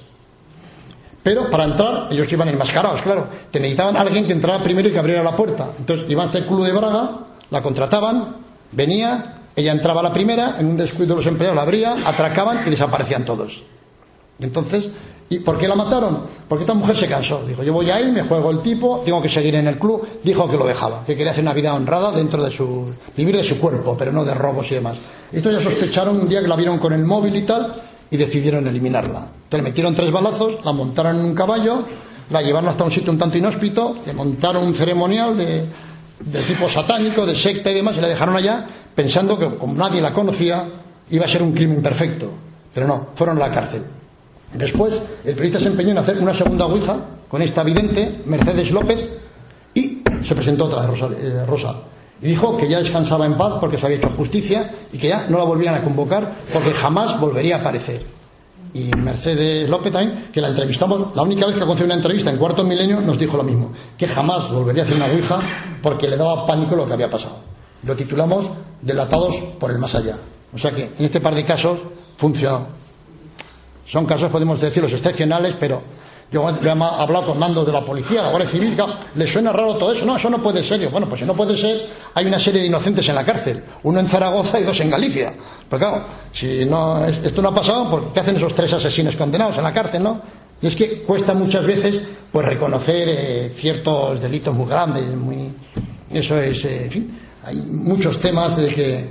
Pero para entrar, ellos iban enmascarados, claro. Te necesitaban alguien que entrara primero y que abriera la puerta. Entonces iban hasta el club de Braga, la contrataban, venía, ella entraba la primera, en un descuido de los empleados la abría, atracaban y desaparecían todos. Entonces, ¿Y por qué la mataron? Porque esta mujer se cansó. Dijo, yo voy ahí, me juego el tipo, tengo que seguir en el club. Dijo que lo dejaba, que quería hacer una vida honrada dentro de su... vivir de su cuerpo, pero no de robos y demás. Esto ya sospecharon un día que la vieron con el móvil y tal, y decidieron eliminarla. Entonces metieron tres balazos, la montaron en un caballo, la llevaron hasta un sitio un tanto inhóspito, le montaron un ceremonial de, de tipo satánico, de secta y demás, y la dejaron allá pensando que como nadie la conocía, iba a ser un crimen perfecto. Pero no, fueron a la cárcel. Después, el periodista se empeñó en hacer una segunda ouija con esta vidente, Mercedes López, y se presentó otra Rosa, eh, Rosa. Y dijo que ya descansaba en paz porque se había hecho justicia y que ya no la volvían a convocar porque jamás volvería a aparecer. Y Mercedes López también, que la entrevistamos, la única vez que concedió una entrevista en cuarto milenio, nos dijo lo mismo, que jamás volvería a hacer una ouija porque le daba pánico lo que había pasado. Lo titulamos Delatados por el más allá. O sea que en este par de casos funcionó. Son casos, podemos decirlos, excepcionales, pero yo he hablado con mandos de la policía, la Guardia Civil, ¿le suena raro todo eso? No, eso no puede ser. Yo, bueno, pues si no puede ser, hay una serie de inocentes en la cárcel, uno en Zaragoza y dos en Galicia. Pues claro, si no, esto no ha pasado, ¿por qué hacen esos tres asesinos condenados en la cárcel, no? Y es que cuesta muchas veces, pues reconocer eh, ciertos delitos muy grandes, muy, eso es, eh, en fin, hay muchos temas de que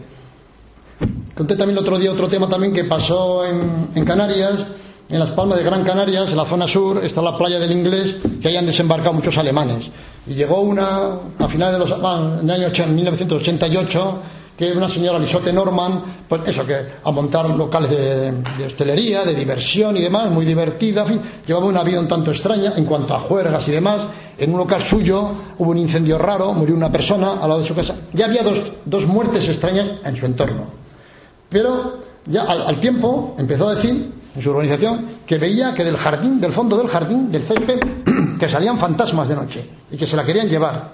Conté también el otro día otro tema también que pasó en, Canarias, en las Palmas de Gran Canarias, en la zona sur, está la playa del Inglés, que hayan desembarcado muchos alemanes. Y llegó una, a finales de los ah, año 1988, que una señora Lisote Norman, pues eso, que a montar locales de, hostelería, de diversión y demás, muy divertida, en fin, llevaba una vida un tanto extraña en cuanto a juergas y demás. En un local suyo hubo un incendio raro, murió una persona al lado de su casa. Ya había dos, dos muertes extrañas en su entorno. Pero ya al, tiempo empezó a decir en su organización que veía que del jardín, del fondo del jardín, del césped, que salían fantasmas de noche y que se la querían llevar.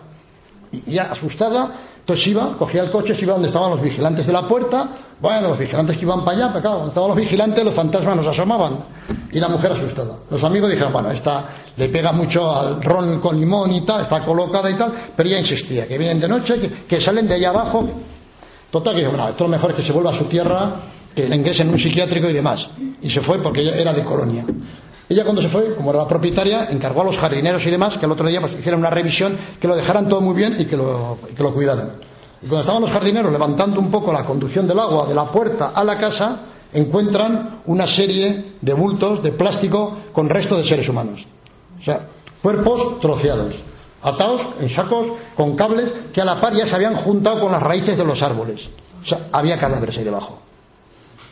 Y ya asustada, entonces iba, cogía el coche, se iba donde estaban los vigilantes de la puerta. Bueno, los vigilantes que iban para allá, pero claro, donde estaban los vigilantes, los fantasmas nos asomaban. Y la mujer asustada. Los amigos dijeron, bueno, esta le pega mucho al ron con limón y tal, está colocada y tal, pero ella insistía, que vienen de noche, que, que salen de allá abajo, Total, que dijo, bueno, esto lo mejor es que se vuelva a su tierra, que la ingresen en un psiquiátrico y demás. Y se fue porque ella era de Colonia. Ella cuando se fue, como era la propietaria, encargó a los jardineros y demás que el otro día pues, hicieran una revisión, que lo dejaran todo muy bien y que lo, que lo cuidaran. Y cuando estaban los jardineros levantando un poco la conducción del agua de la puerta a la casa, encuentran una serie de bultos de plástico con resto de seres humanos. O sea, cuerpos troceados atados en sacos con cables que a la par ya se habían juntado con las raíces de los árboles. Había cadáveres ahí debajo.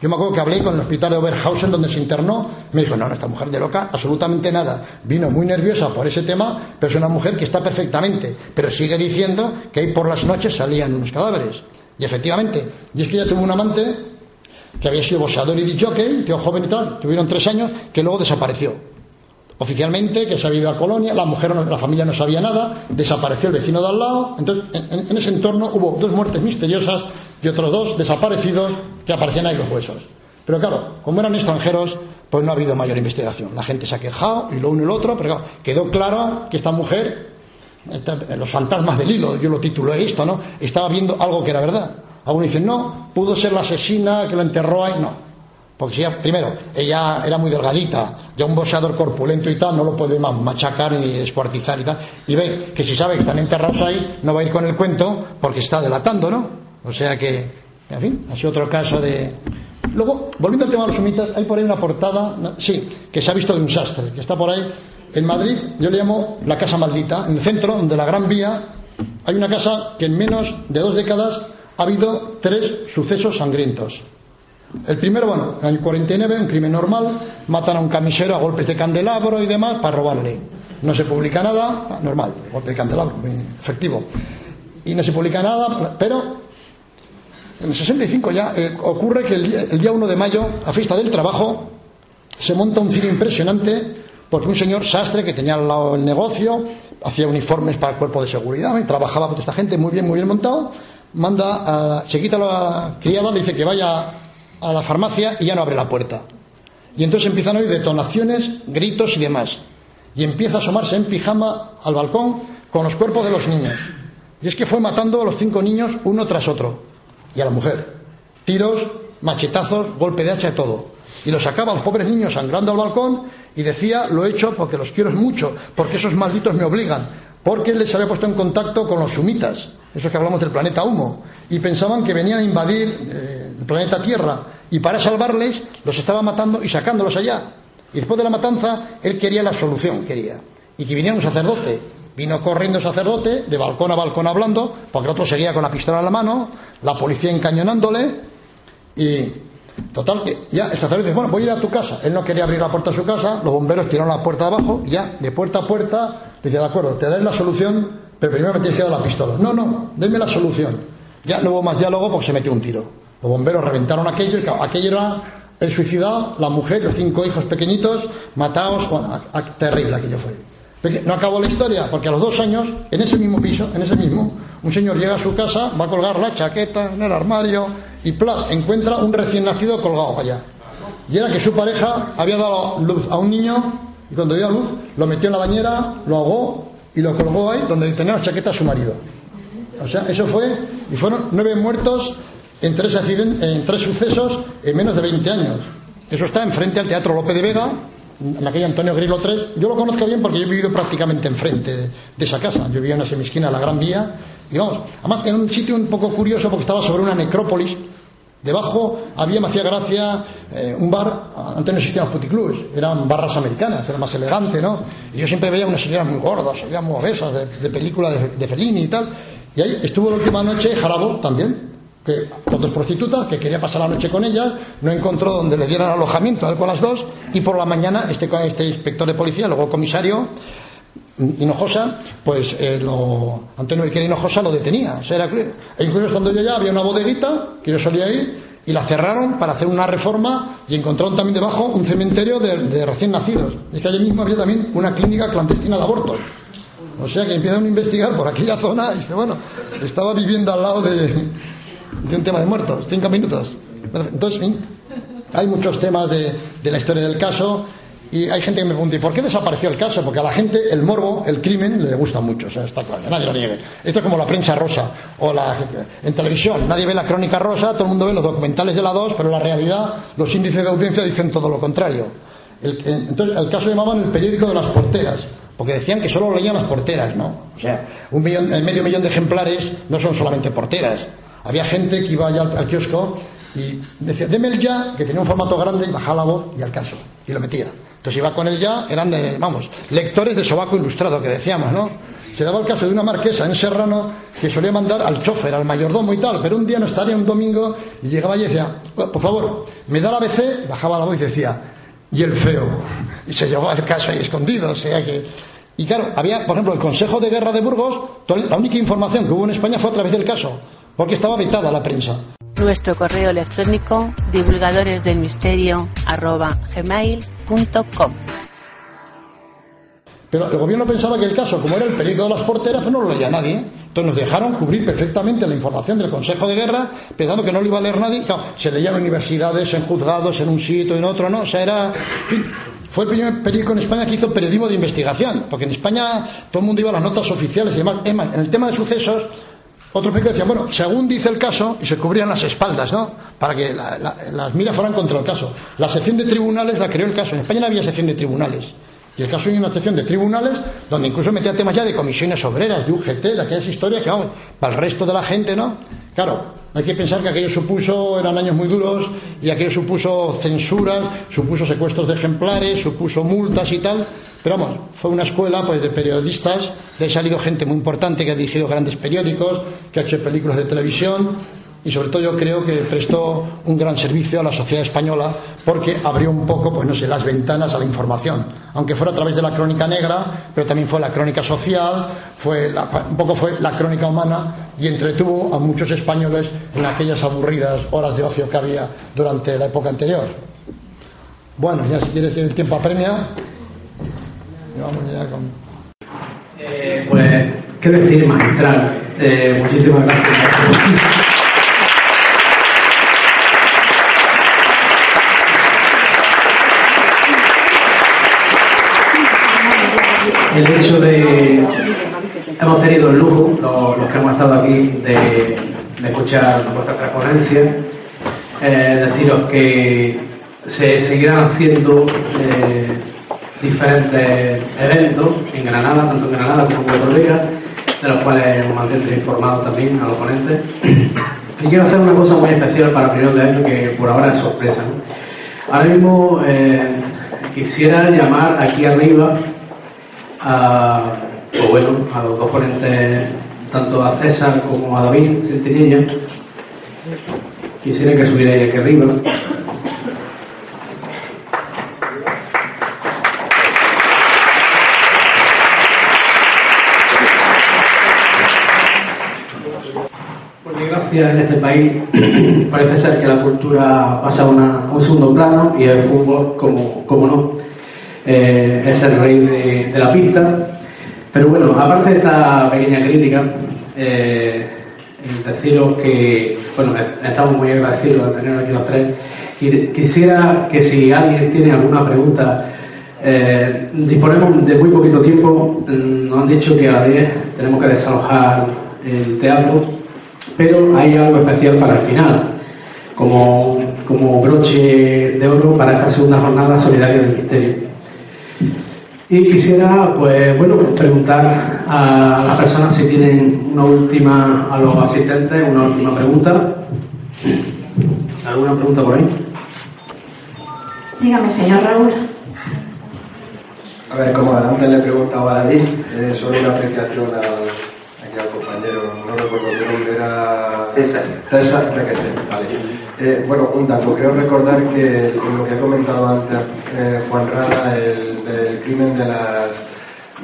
Yo me acuerdo que hablé con el hospital de Oberhausen donde se internó. Me dijo, no, no, esta mujer de loca, absolutamente nada. Vino muy nerviosa por ese tema, pero es una mujer que está perfectamente. Pero sigue diciendo que ahí por las noches salían unos cadáveres. Y efectivamente, y es que ella tuvo un amante que había sido boxeador y un tío joven y tal, tuvieron tres años, que luego desapareció oficialmente que se había ido a Colonia, la mujer, la familia no sabía nada, desapareció el vecino de al lado, entonces en, ese entorno hubo dos muertes misteriosas y otros dos desaparecidos que aparecían ahí los huesos. Pero claro, como eran extranjeros, pues no ha habido mayor investigación. La gente se ha quejado y lo uno y lo otro, pero quedó claro que esta mujer, los fantasmas del hilo, yo lo titulé esto, ¿no? Estaba viendo algo que era verdad. Algunos dicen, no, pudo ser la asesina que la enterró ahí, no. Porque si primero, ella era muy delgadita, ya un boxeador corpulento y tal, no lo puede machacar ni descuartizar y tal. Y ve que si sabe que están enterrados ahí, no va a ir con el cuento porque está delatando, ¿no? O sea que, en fin, ha sido otro caso de. Luego, volviendo al tema de los sumitas, hay por ahí una portada, sí, que se ha visto de un sastre, que está por ahí. En Madrid, yo le llamo la Casa Maldita, en el centro, donde la Gran Vía, hay una casa que en menos de dos décadas ha habido tres sucesos sangrientos. El primero, bueno, en el 49, un crimen normal, matan a un camisero a golpes de candelabro y demás para robarle. No se publica nada, normal, golpe de candelabro, efectivo. Y no se publica nada, pero en el 65 ya eh, ocurre que el día, 1 de mayo, a fiesta del trabajo, se monta un cine impresionante porque un señor sastre que tenía al lado el negocio, hacía uniformes para el cuerpo de seguridad, trabajaba con esta gente muy bien, muy bien montado, manda a, se quita la criada, le dice que vaya a la farmacia y ya no abre la puerta. Y entonces empiezan a oír detonaciones, gritos y demás. Y empieza a asomarse en pijama al balcón con los cuerpos de los niños. Y es que fue matando a los cinco niños uno tras otro. Y a la mujer. Tiros, machetazos, golpe de hacha, todo. y los sacaba a los pobres niños sangrando al balcón y decía, lo he hecho porque los quiero mucho, porque esos malditos me obligan, porque les había puesto en contacto con los sumitas, esos que hablamos del planeta humo, y pensaban que venían a invadir eh, el planeta Tierra, y para salvarles los estaba matando y sacándolos allá. Y después de la matanza, él quería la solución, quería, y que viniera un sacerdote. Vino corriendo el sacerdote, de balcón a balcón hablando, porque el otro seguía con la pistola en la mano, la policía encañonándole, y Total, que ya el sacerdote dice, bueno, voy a ir a tu casa. Él no quería abrir la puerta de su casa, los bomberos tiraron la puerta abajo, ya, de puerta a puerta, dice, de acuerdo, te daré la solución, pero primero me tienes que dar la pistola. No, no, denme la solución. Ya no hubo más diálogo porque se metió un tiro. Los bomberos reventaron aquello, y aquello era el suicidado, la mujer, los cinco hijos pequeñitos, matados, terrible aquello fue. No acabó la historia, porque a los dos años, en ese mismo piso, en ese mismo, un señor llega a su casa, va a colgar la chaqueta en el armario y ¡plá! encuentra un recién nacido colgado allá. Y era que su pareja había dado luz a un niño y cuando dio luz lo metió en la bañera, lo ahogó y lo colgó ahí donde tenía la chaqueta a su marido. O sea, eso fue, y fueron nueve muertos en tres, en tres sucesos en menos de 20 años. Eso está enfrente al Teatro López de Vega, en aquella Antonio Grilo 3, yo lo conozco bien porque yo he vivido prácticamente enfrente de esa casa. Yo vivía en esa esquina de la Gran Vía, y vamos, además en un sitio un poco curioso porque estaba sobre una necrópolis. Debajo había, me hacía gracia, eh, un bar, antes no existían los puticlubes, eran barras americanas, era más elegante, ¿no? Y yo siempre veía unas señoras muy gordas, señoras muy obesas, de, de películas de, de Fellini y tal. Y ahí estuvo la última noche Jarabo también, que con dos prostitutas, que quería pasar la noche con ellas, no encontró donde le dieran alojamiento él con las dos, y por la mañana este, este inspector de policía, luego comisario, Hinojosa, pues eh, lo, Antonio Hinojosa lo detenía. O sea, era, e incluso estando yo allá había una bodeguita que yo solía ir y la cerraron para hacer una reforma y encontraron también debajo un cementerio de, recién nacidos. Y que allí mismo había también una clínica clandestina de abortos. O sea que empiezan a investigar por aquella zona y dice, bueno, estaba viviendo al lado de, un tema de muertos, cinco minutos. Entonces, hay muchos temas de, la historia del caso y hay gente que me pregunta, ¿y por qué desapareció el caso? Porque a la gente el morbo, el crimen, le gusta mucho, o sea, está claro, nadie lo niegue. Esto es como la prensa rosa o la, en televisión, nadie ve la crónica rosa, todo el mundo ve los documentales de la 2, pero la realidad los índices de audiencia dicen todo lo contrario. entonces, el caso llamaban el periódico de las porteras, porque decían que solo leían las porteras, ¿no? O sea, un millón, medio millón de ejemplares no son solamente porteras, había gente que iba allá al, kiosco y decía, deme el ya, que tenía un formato grande, y bajaba la voz y al caso, y lo metía. Entonces iba con el ya, eran de, vamos, lectores de sobaco ilustrado, que decíamos, ¿no? Se daba el caso de una marquesa en Serrano que solía mandar al chofer, al mayordomo y tal, pero un día no estaría un domingo y llegaba y decía, oh, por favor, me da la ABC, bajaba la voz y decía, y el feo. Y se llevaba el caso ahí escondido, o sea que. Y claro, había, por ejemplo, el Consejo de Guerra de Burgos, la única información que hubo en España fue a través del caso porque estaba vetada la prensa.
Nuestro correo electrónico divulgadores del misterio gmail.com
Pero el gobierno pensaba que el caso, como era el peligro de las porteras, pues no lo leía nadie. Entonces nos dejaron cubrir perfectamente la información del Consejo de Guerra, pensando que no lo iba a leer nadie. se leía en universidades, en juzgados, en un sitio, en otro, ¿no? O sea, era. Fue el primer periódico en España que hizo periodismo de investigación, porque en España todo el mundo iba a las notas oficiales y demás. en el tema de sucesos, otros que decían, bueno, según dice el caso, y se cubrían las espaldas, ¿no? Para que las miras fueran contra el caso. La sección de tribunales la creó el caso. En España no había sección de tribunales. Y el caso hay una sección de tribunales donde incluso metía temas ya de comisiones obreras, de UGT, de aquellas historias que, vamos, para el resto de la gente, ¿no? Claro, hay que pensar que aquello supuso, eran años muy duros, y aquello supuso censuras, supuso secuestros de ejemplares, supuso multas y tal. Pero vamos, fue una escuela pues, de periodistas, de ha salido gente muy importante que ha dirigido grandes periódicos, que ha hecho películas de televisión, y sobre todo yo creo que prestó un gran servicio a la sociedad española porque abrió un poco, pues no sé, las ventanas a la información, aunque fuera a través de la crónica negra, pero también fue la crónica social, fue un poco fue la crónica humana y entretuvo a muchos españoles en aquellas aburridas horas de ocio que había durante la época anterior. Bueno, ya si quieres el tiempo apremia. Vamos ya con...
Eh, pues, ¿qué decir, magistral? Eh, muchísimas gracias. El hecho de hemos tenido el lujo, los, que hemos estado aquí, de, escuchar vuestra transponencia, eh, deciros que se seguirán haciendo eh, diferentes eventos en Granada, tanto en Granada como en Puerto Rico, de los cuales os mantendré informados también a los ponentes. Y quiero hacer una cosa muy especial para primeros de año que por ahora es sorpresa. Ahora mismo eh, quisiera llamar aquí arriba a, pues bueno, a los dos ponentes, tanto a César como a David Centinilla. Quisiera que subierais aquí arriba. En este país parece ser que la cultura pasa a un segundo plano y el fútbol, como, como no, eh, es el rey de, la pista. Pero bueno, aparte de esta pequeña crítica, eh, deciros que, bueno, estamos muy agradecidos de tener aquí los tres. Y quisiera que si alguien tiene alguna pregunta, eh, disponemos de muy poquito tiempo. Nos han dicho que a las 10 tenemos que desalojar el teatro, pero hay algo especial para el final, como, como broche de oro para esta segunda jornada solidaria del misterio. Y quisiera, pues, bueno, preguntar a las personas si tienen una última, a los asistentes, una última pregunta. ¿Alguna pregunta por ahí?
Dígame, señor Raúl.
A ver, como antes le preguntaba a David, eh, sobre una apreciación al, aquí al compañero, no recuerdo qué nombre era.
César.
César, creo que sí, vale. Eh, bueno, un dato, creo recordar que lo que ha comentado antes eh, Juan Rada, el, el crimen de las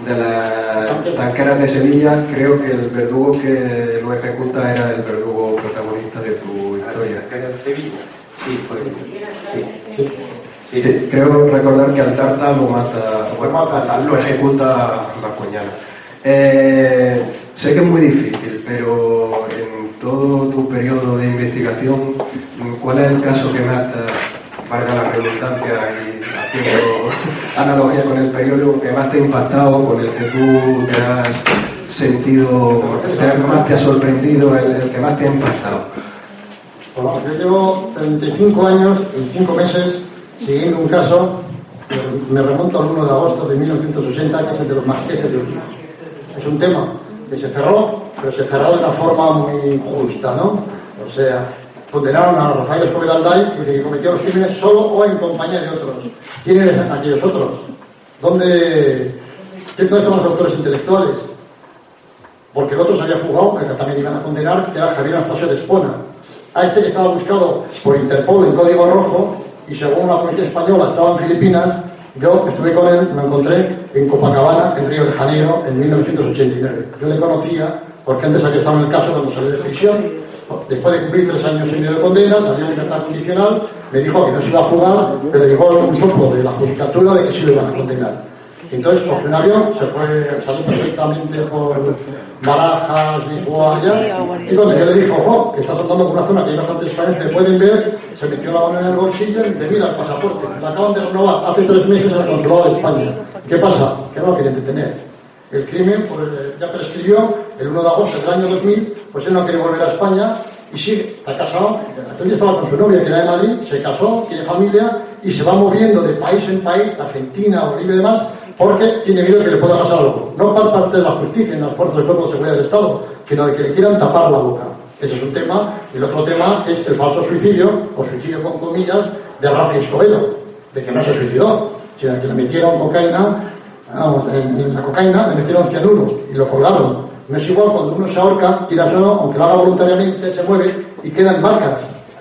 de las tanqueras de Sevilla, creo que el verdugo que lo ejecuta era el verdugo protagonista de tu historia.
¿Era de Sevilla? Sí, fue. Sí.
Sí, creo recordar que al Tarta lo mata, bueno, lo ejecuta Marcoñana. Eh, sé que es muy difícil, pero en todo tu periodo de investigación, ¿cuál es el caso que más te, valga la redundancia y haciendo analogía con el periódico que más te ha impactado, con el que tú te has sentido, el que más te ha sorprendido, el, el que más te ha impactado?
Bueno, yo llevo 35 años y 5 meses siguiendo un caso, me remonto al 1 de agosto de 1980, que es el de los marqueses de Urquiza. Es un tema que se cerró, pero se cerró de una forma muy injusta, ¿no? O sea, condenaron a Rafael Escobedo Alday, que cometió los crímenes solo o en compañía de otros. ¿Quiénes eran aquellos otros? ¿Dónde, ¿Dónde están los autores intelectuales? Porque el otro se había fugado, que también iban a condenar, que era Javier Anastasio de Espona. A este que estaba buscado por Interpol en código rojo, y según la policía española estaba en Filipinas, yo estuve con él, me encontré en Copacabana, en Río de Janeiro, en 1989. Yo le conocía porque antes había estado en el caso cuando salió de prisión. Después de cumplir tres años y medio de condena, salió en libertad condicional, me dijo que no se iba a fugar, pero llegó un soplo de la judicatura de que sí lo iban a condenar. Entonces cogió un avión, se fue, salió perfectamente por Barajas, Lisboa, allá, y cuando yo le dije, ojo, que estás andando por una zona que hay bastantes españoles que pueden ver, se metió la mano en el bolsillo y dice, mira, el pasaporte, lo acaban de renovar hace tres meses en el consulado de España. ¿Qué pasa? Que no lo querían detener. El crimen pues, ya prescribió el 1 de agosto del año 2000, pues él no quiere volver a España y sigue, está casado, aquel día estaba con su novia que era de Madrid, se casó, tiene familia y se va moviendo de país en país, Argentina, Bolivia y demás, porque tiene miedo que le pueda pasar algo. No por parte de la justicia en las fuerzas del cuerpo de seguridad del Estado, sino de que le quieran tapar la boca. Ese es un tema. Y el otro tema es el falso suicidio, o suicidio con comillas, de Rafa Escobedo, de que no se suicidó, sino que le metieron cocaína, vamos, en, en la cocaína le metieron cianuro y lo colgaron. No es igual cuando uno se ahorca, tiras o no, aunque lo haga voluntariamente, se mueve y quedan marcas.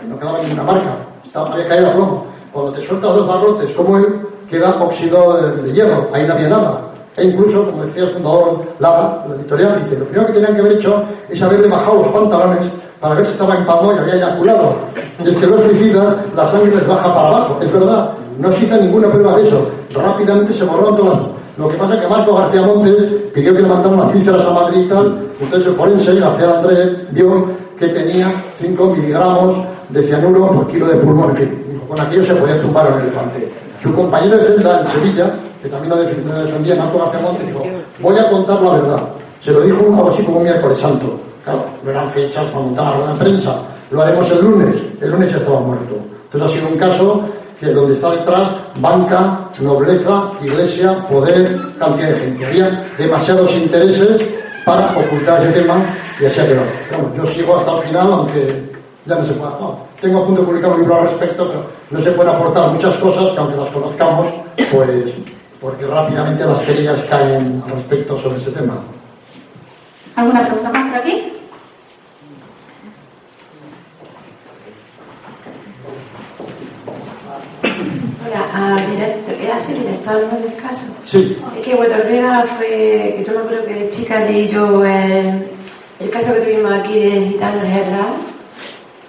No quedaba ninguna marca, estaba, había caído a plomo. Cuando te sueltas dos barrotes como él, queda óxido de, hierro, ahí no había nada. E incluso, como decía el fundador Lara, la editorial, dice, lo primero que tenían que haber hecho es haberle bajado los pantalones para ver si estaba empalmado y había eyaculado. Y es que los suicidas, la sangre les baja para abajo, es verdad. No se hizo ninguna prueba de eso. Rápidamente se borraron todas. Lo que pasa es que Marco García Montes pidió que le mandaran las vísceras a Madrid y tal. Entonces el forense, García Andrés, vio que tenía 5 miligramos de cianuro por kilo de pulmón. En fin, con aquello se podía tumbar un elefante. Su compañero de celda en Sevilla, que también lo defendía Marco García Montes, dijo, voy a contar la verdad. Se lo dijo algo así como un miércoles santo. Claro, no eran fechas para montar la rueda de prensa. Lo haremos el lunes. El lunes ya estaba muerto. Entonces ha sido un caso que donde está detrás banca, nobleza, iglesia, poder, cantidad de gente. Había demasiados intereses para ocultar ese tema y así ha quedado. Bueno, yo sigo hasta el final, aunque ya no se puede. No, tengo a punto de publicar un libro al respecto, pero no se pueden aportar muchas cosas que aunque las conozcamos, pues porque rápidamente las querías caen al respecto sobre ese tema.
¿Alguna pregunta más por aquí?
Hola, a director, ¿era así director ¿no? del caso?
Sí.
Es que bueno, Ortega fue, que yo me acuerdo que de chica leí yo el, el caso que tuvimos aquí del gitano Herrera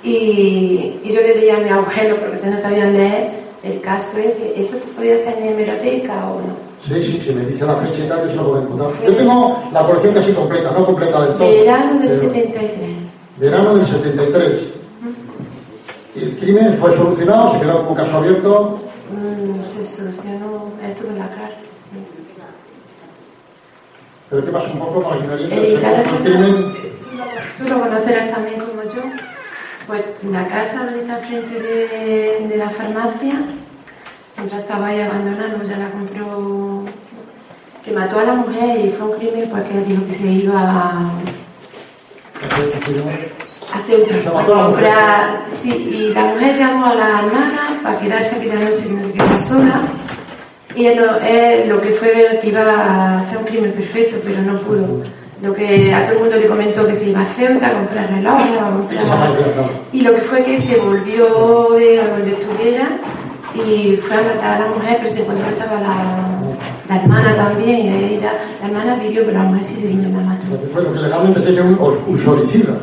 y, y yo le leía a mi abuelo porque no sabían leer el caso ese. ¿Eso te podía estar en hemeroteca o no?
Sí, sí, si me dice la fecha y tal, yo se lo puedo encontrar. Yo tengo la colección casi completa, no completa del todo.
Verano del
pero-
73.
Verano del 73. Y el crimen fue solucionado, se quedó como caso abierto.
Mm, se solucionó, estuvo en la cárcel.
Pero ¿qué pasa un poco para que Se produjo el crimen.
Tú lo conocerás también como yo. Pues la casa donde está frente de, de la farmacia, mientras estaba ahí abandonada, pues ya la compró, que mató a la mujer y fue un crimen pues que dijo que se iba a, a
la mujer.
comprar. Sí, y la mujer llamó a la hermana para quedarse aquella noche que no quedara sola. Y él, él lo que fue que iba a hacer un crimen perfecto, pero no pudo. Lo que a todo el mundo le comentó que se iba a Ceuta a comprar relojes, a comprar... Y lo que fue que se volvió de a donde estuviera y fue a matar a la mujer, pero se encontró estaba la, la hermana también, y ella, la hermana vivió, pero la mujer sí se vino y la mató.
Lo que fue lo que legalmente se llama un us- usoricida.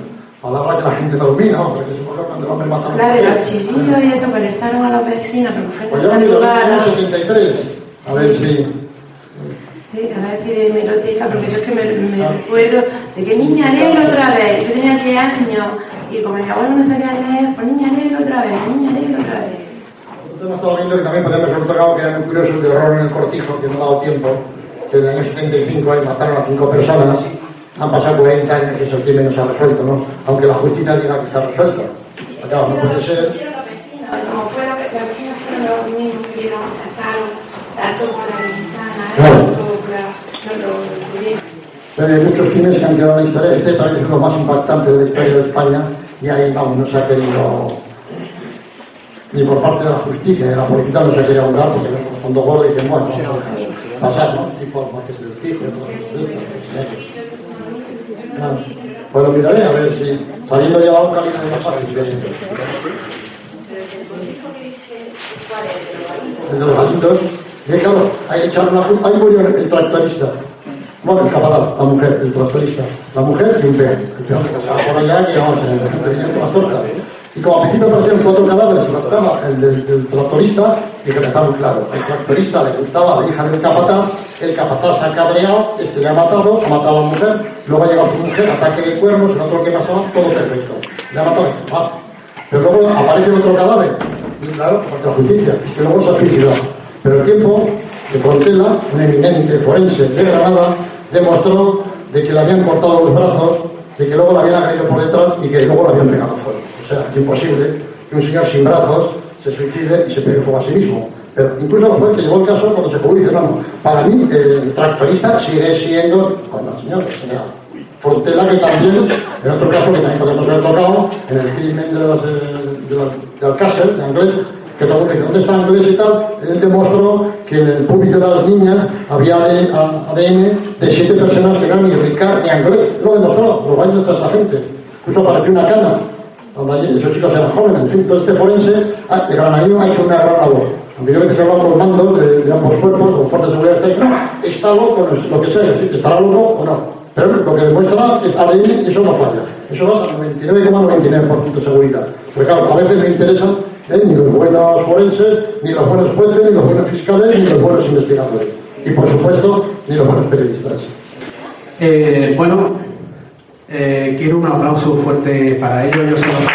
Palabra que la gente no domina, porque se pone cuando el hombre mata a la
Claro, los chillidos y eso molestaron a los vecinos, porque fue
Pues
en la madrugada.
73. A ver si.
Sí, a ver si de hemeroteca, porque yo es que me, me recuerdo de que niña léelo otra vez. Yo tenía 10 años y como mi abuelo me sabía leer, pues niña léelo otra vez, niña léelo otra vez.
Me ha estado viendo que también podíamos haber tocado que era muy curioso el de horror en el cortijo, que no ha dado tiempo, que en el año 75 ahí mataron a cinco personas. Han pasado 40 años que ese crimen no se ha resuelto, ¿no? Aunque la justicia diga que está resuelto. Claro, no puede ser.
Como fueron que los vecinos fueron los mismos que llegaron, sacaron, saltó por la ventana,
Claro.
saltó por la... no lo pudieron.
Pero hay muchos crímenes que han quedado en la historia. Este también es uno más impactante de la historia de España y ahí, vamos, no se ha querido ni por parte de la justicia de la policía no se ha querido ahondar porque el fondo gordo dicen, bueno, vamos a pasar, ¿no? Y por más que se desfije, otras cosas de estas, Claro. Pues lo miraré a ver si, sabiendo ya localidad es más fácil. de- El de los galitos. Y claro, ahí echaron la culpa, ahí murió el tractorista. Bueno, el capataz, la mujer, el tractorista. La mujer y un peón. Que por allá que vamos a ver, más torta. Y como al principio aparecieron cuatro cadáveres, faltaba el del, tractorista, y que empezaron claro. El tractorista le gustaba a la hija del capataz, el capataz se ha cabreado, este le ha matado, ha matado a la mujer, luego ha llegado su mujer, ataque de cuernos, el otro que pasaba, todo perfecto. Le ha matado a va. Pero luego aparece otro cadáver, y claro, contra justicia, es que luego se ha suicidado. Pero el tiempo de Frontela, un eminente forense de Granada, demostró de que le habían cortado los brazos, de que luego le habían agredido por detrás y que luego le habían pegado fuego. O sea, es imposible que un señor sin brazos se suicide y se pegue fuego a sí mismo. Pero incluso el juez que llevó el caso cuando se publicó, no, no. Para mí, el tractorista sigue siendo, cuando el señor, el señor Frontela, que también, en otro caso que también podemos haber tocado, en el crimen de, las, de, la- de Alcácer, de Anglés, que tal vez dónde está Andrés y tal, él demostró que en el público de las niñas había ADN de siete personas que eran ni Ricard ni Andrés. Lo demostró, los baños intentar esa gente. Incluso apareció una cana. Esos chicos eran jóvenes, en fin, todo este forense, ah, el granadino ha hecho una gran labor. Aunque yo veces he hablado con mandos de, de, ambos cuerpos, con fuerzas de seguridad, está, no, está loco, no es lo que sea, estará loco o no. Pero lo que demuestra es ADN, eso no falla. Eso va a 99,99% ,99 de seguridad. Porque claro, a veces me interesa ¿eh? ni los buenos forenses, ni los buenos jueces, ni los buenos fiscales, ni los buenos investigadores. Y por supuesto, ni los buenos periodistas.
Eh, bueno, eh, quiero un aplauso fuerte para ello. Yo se lo-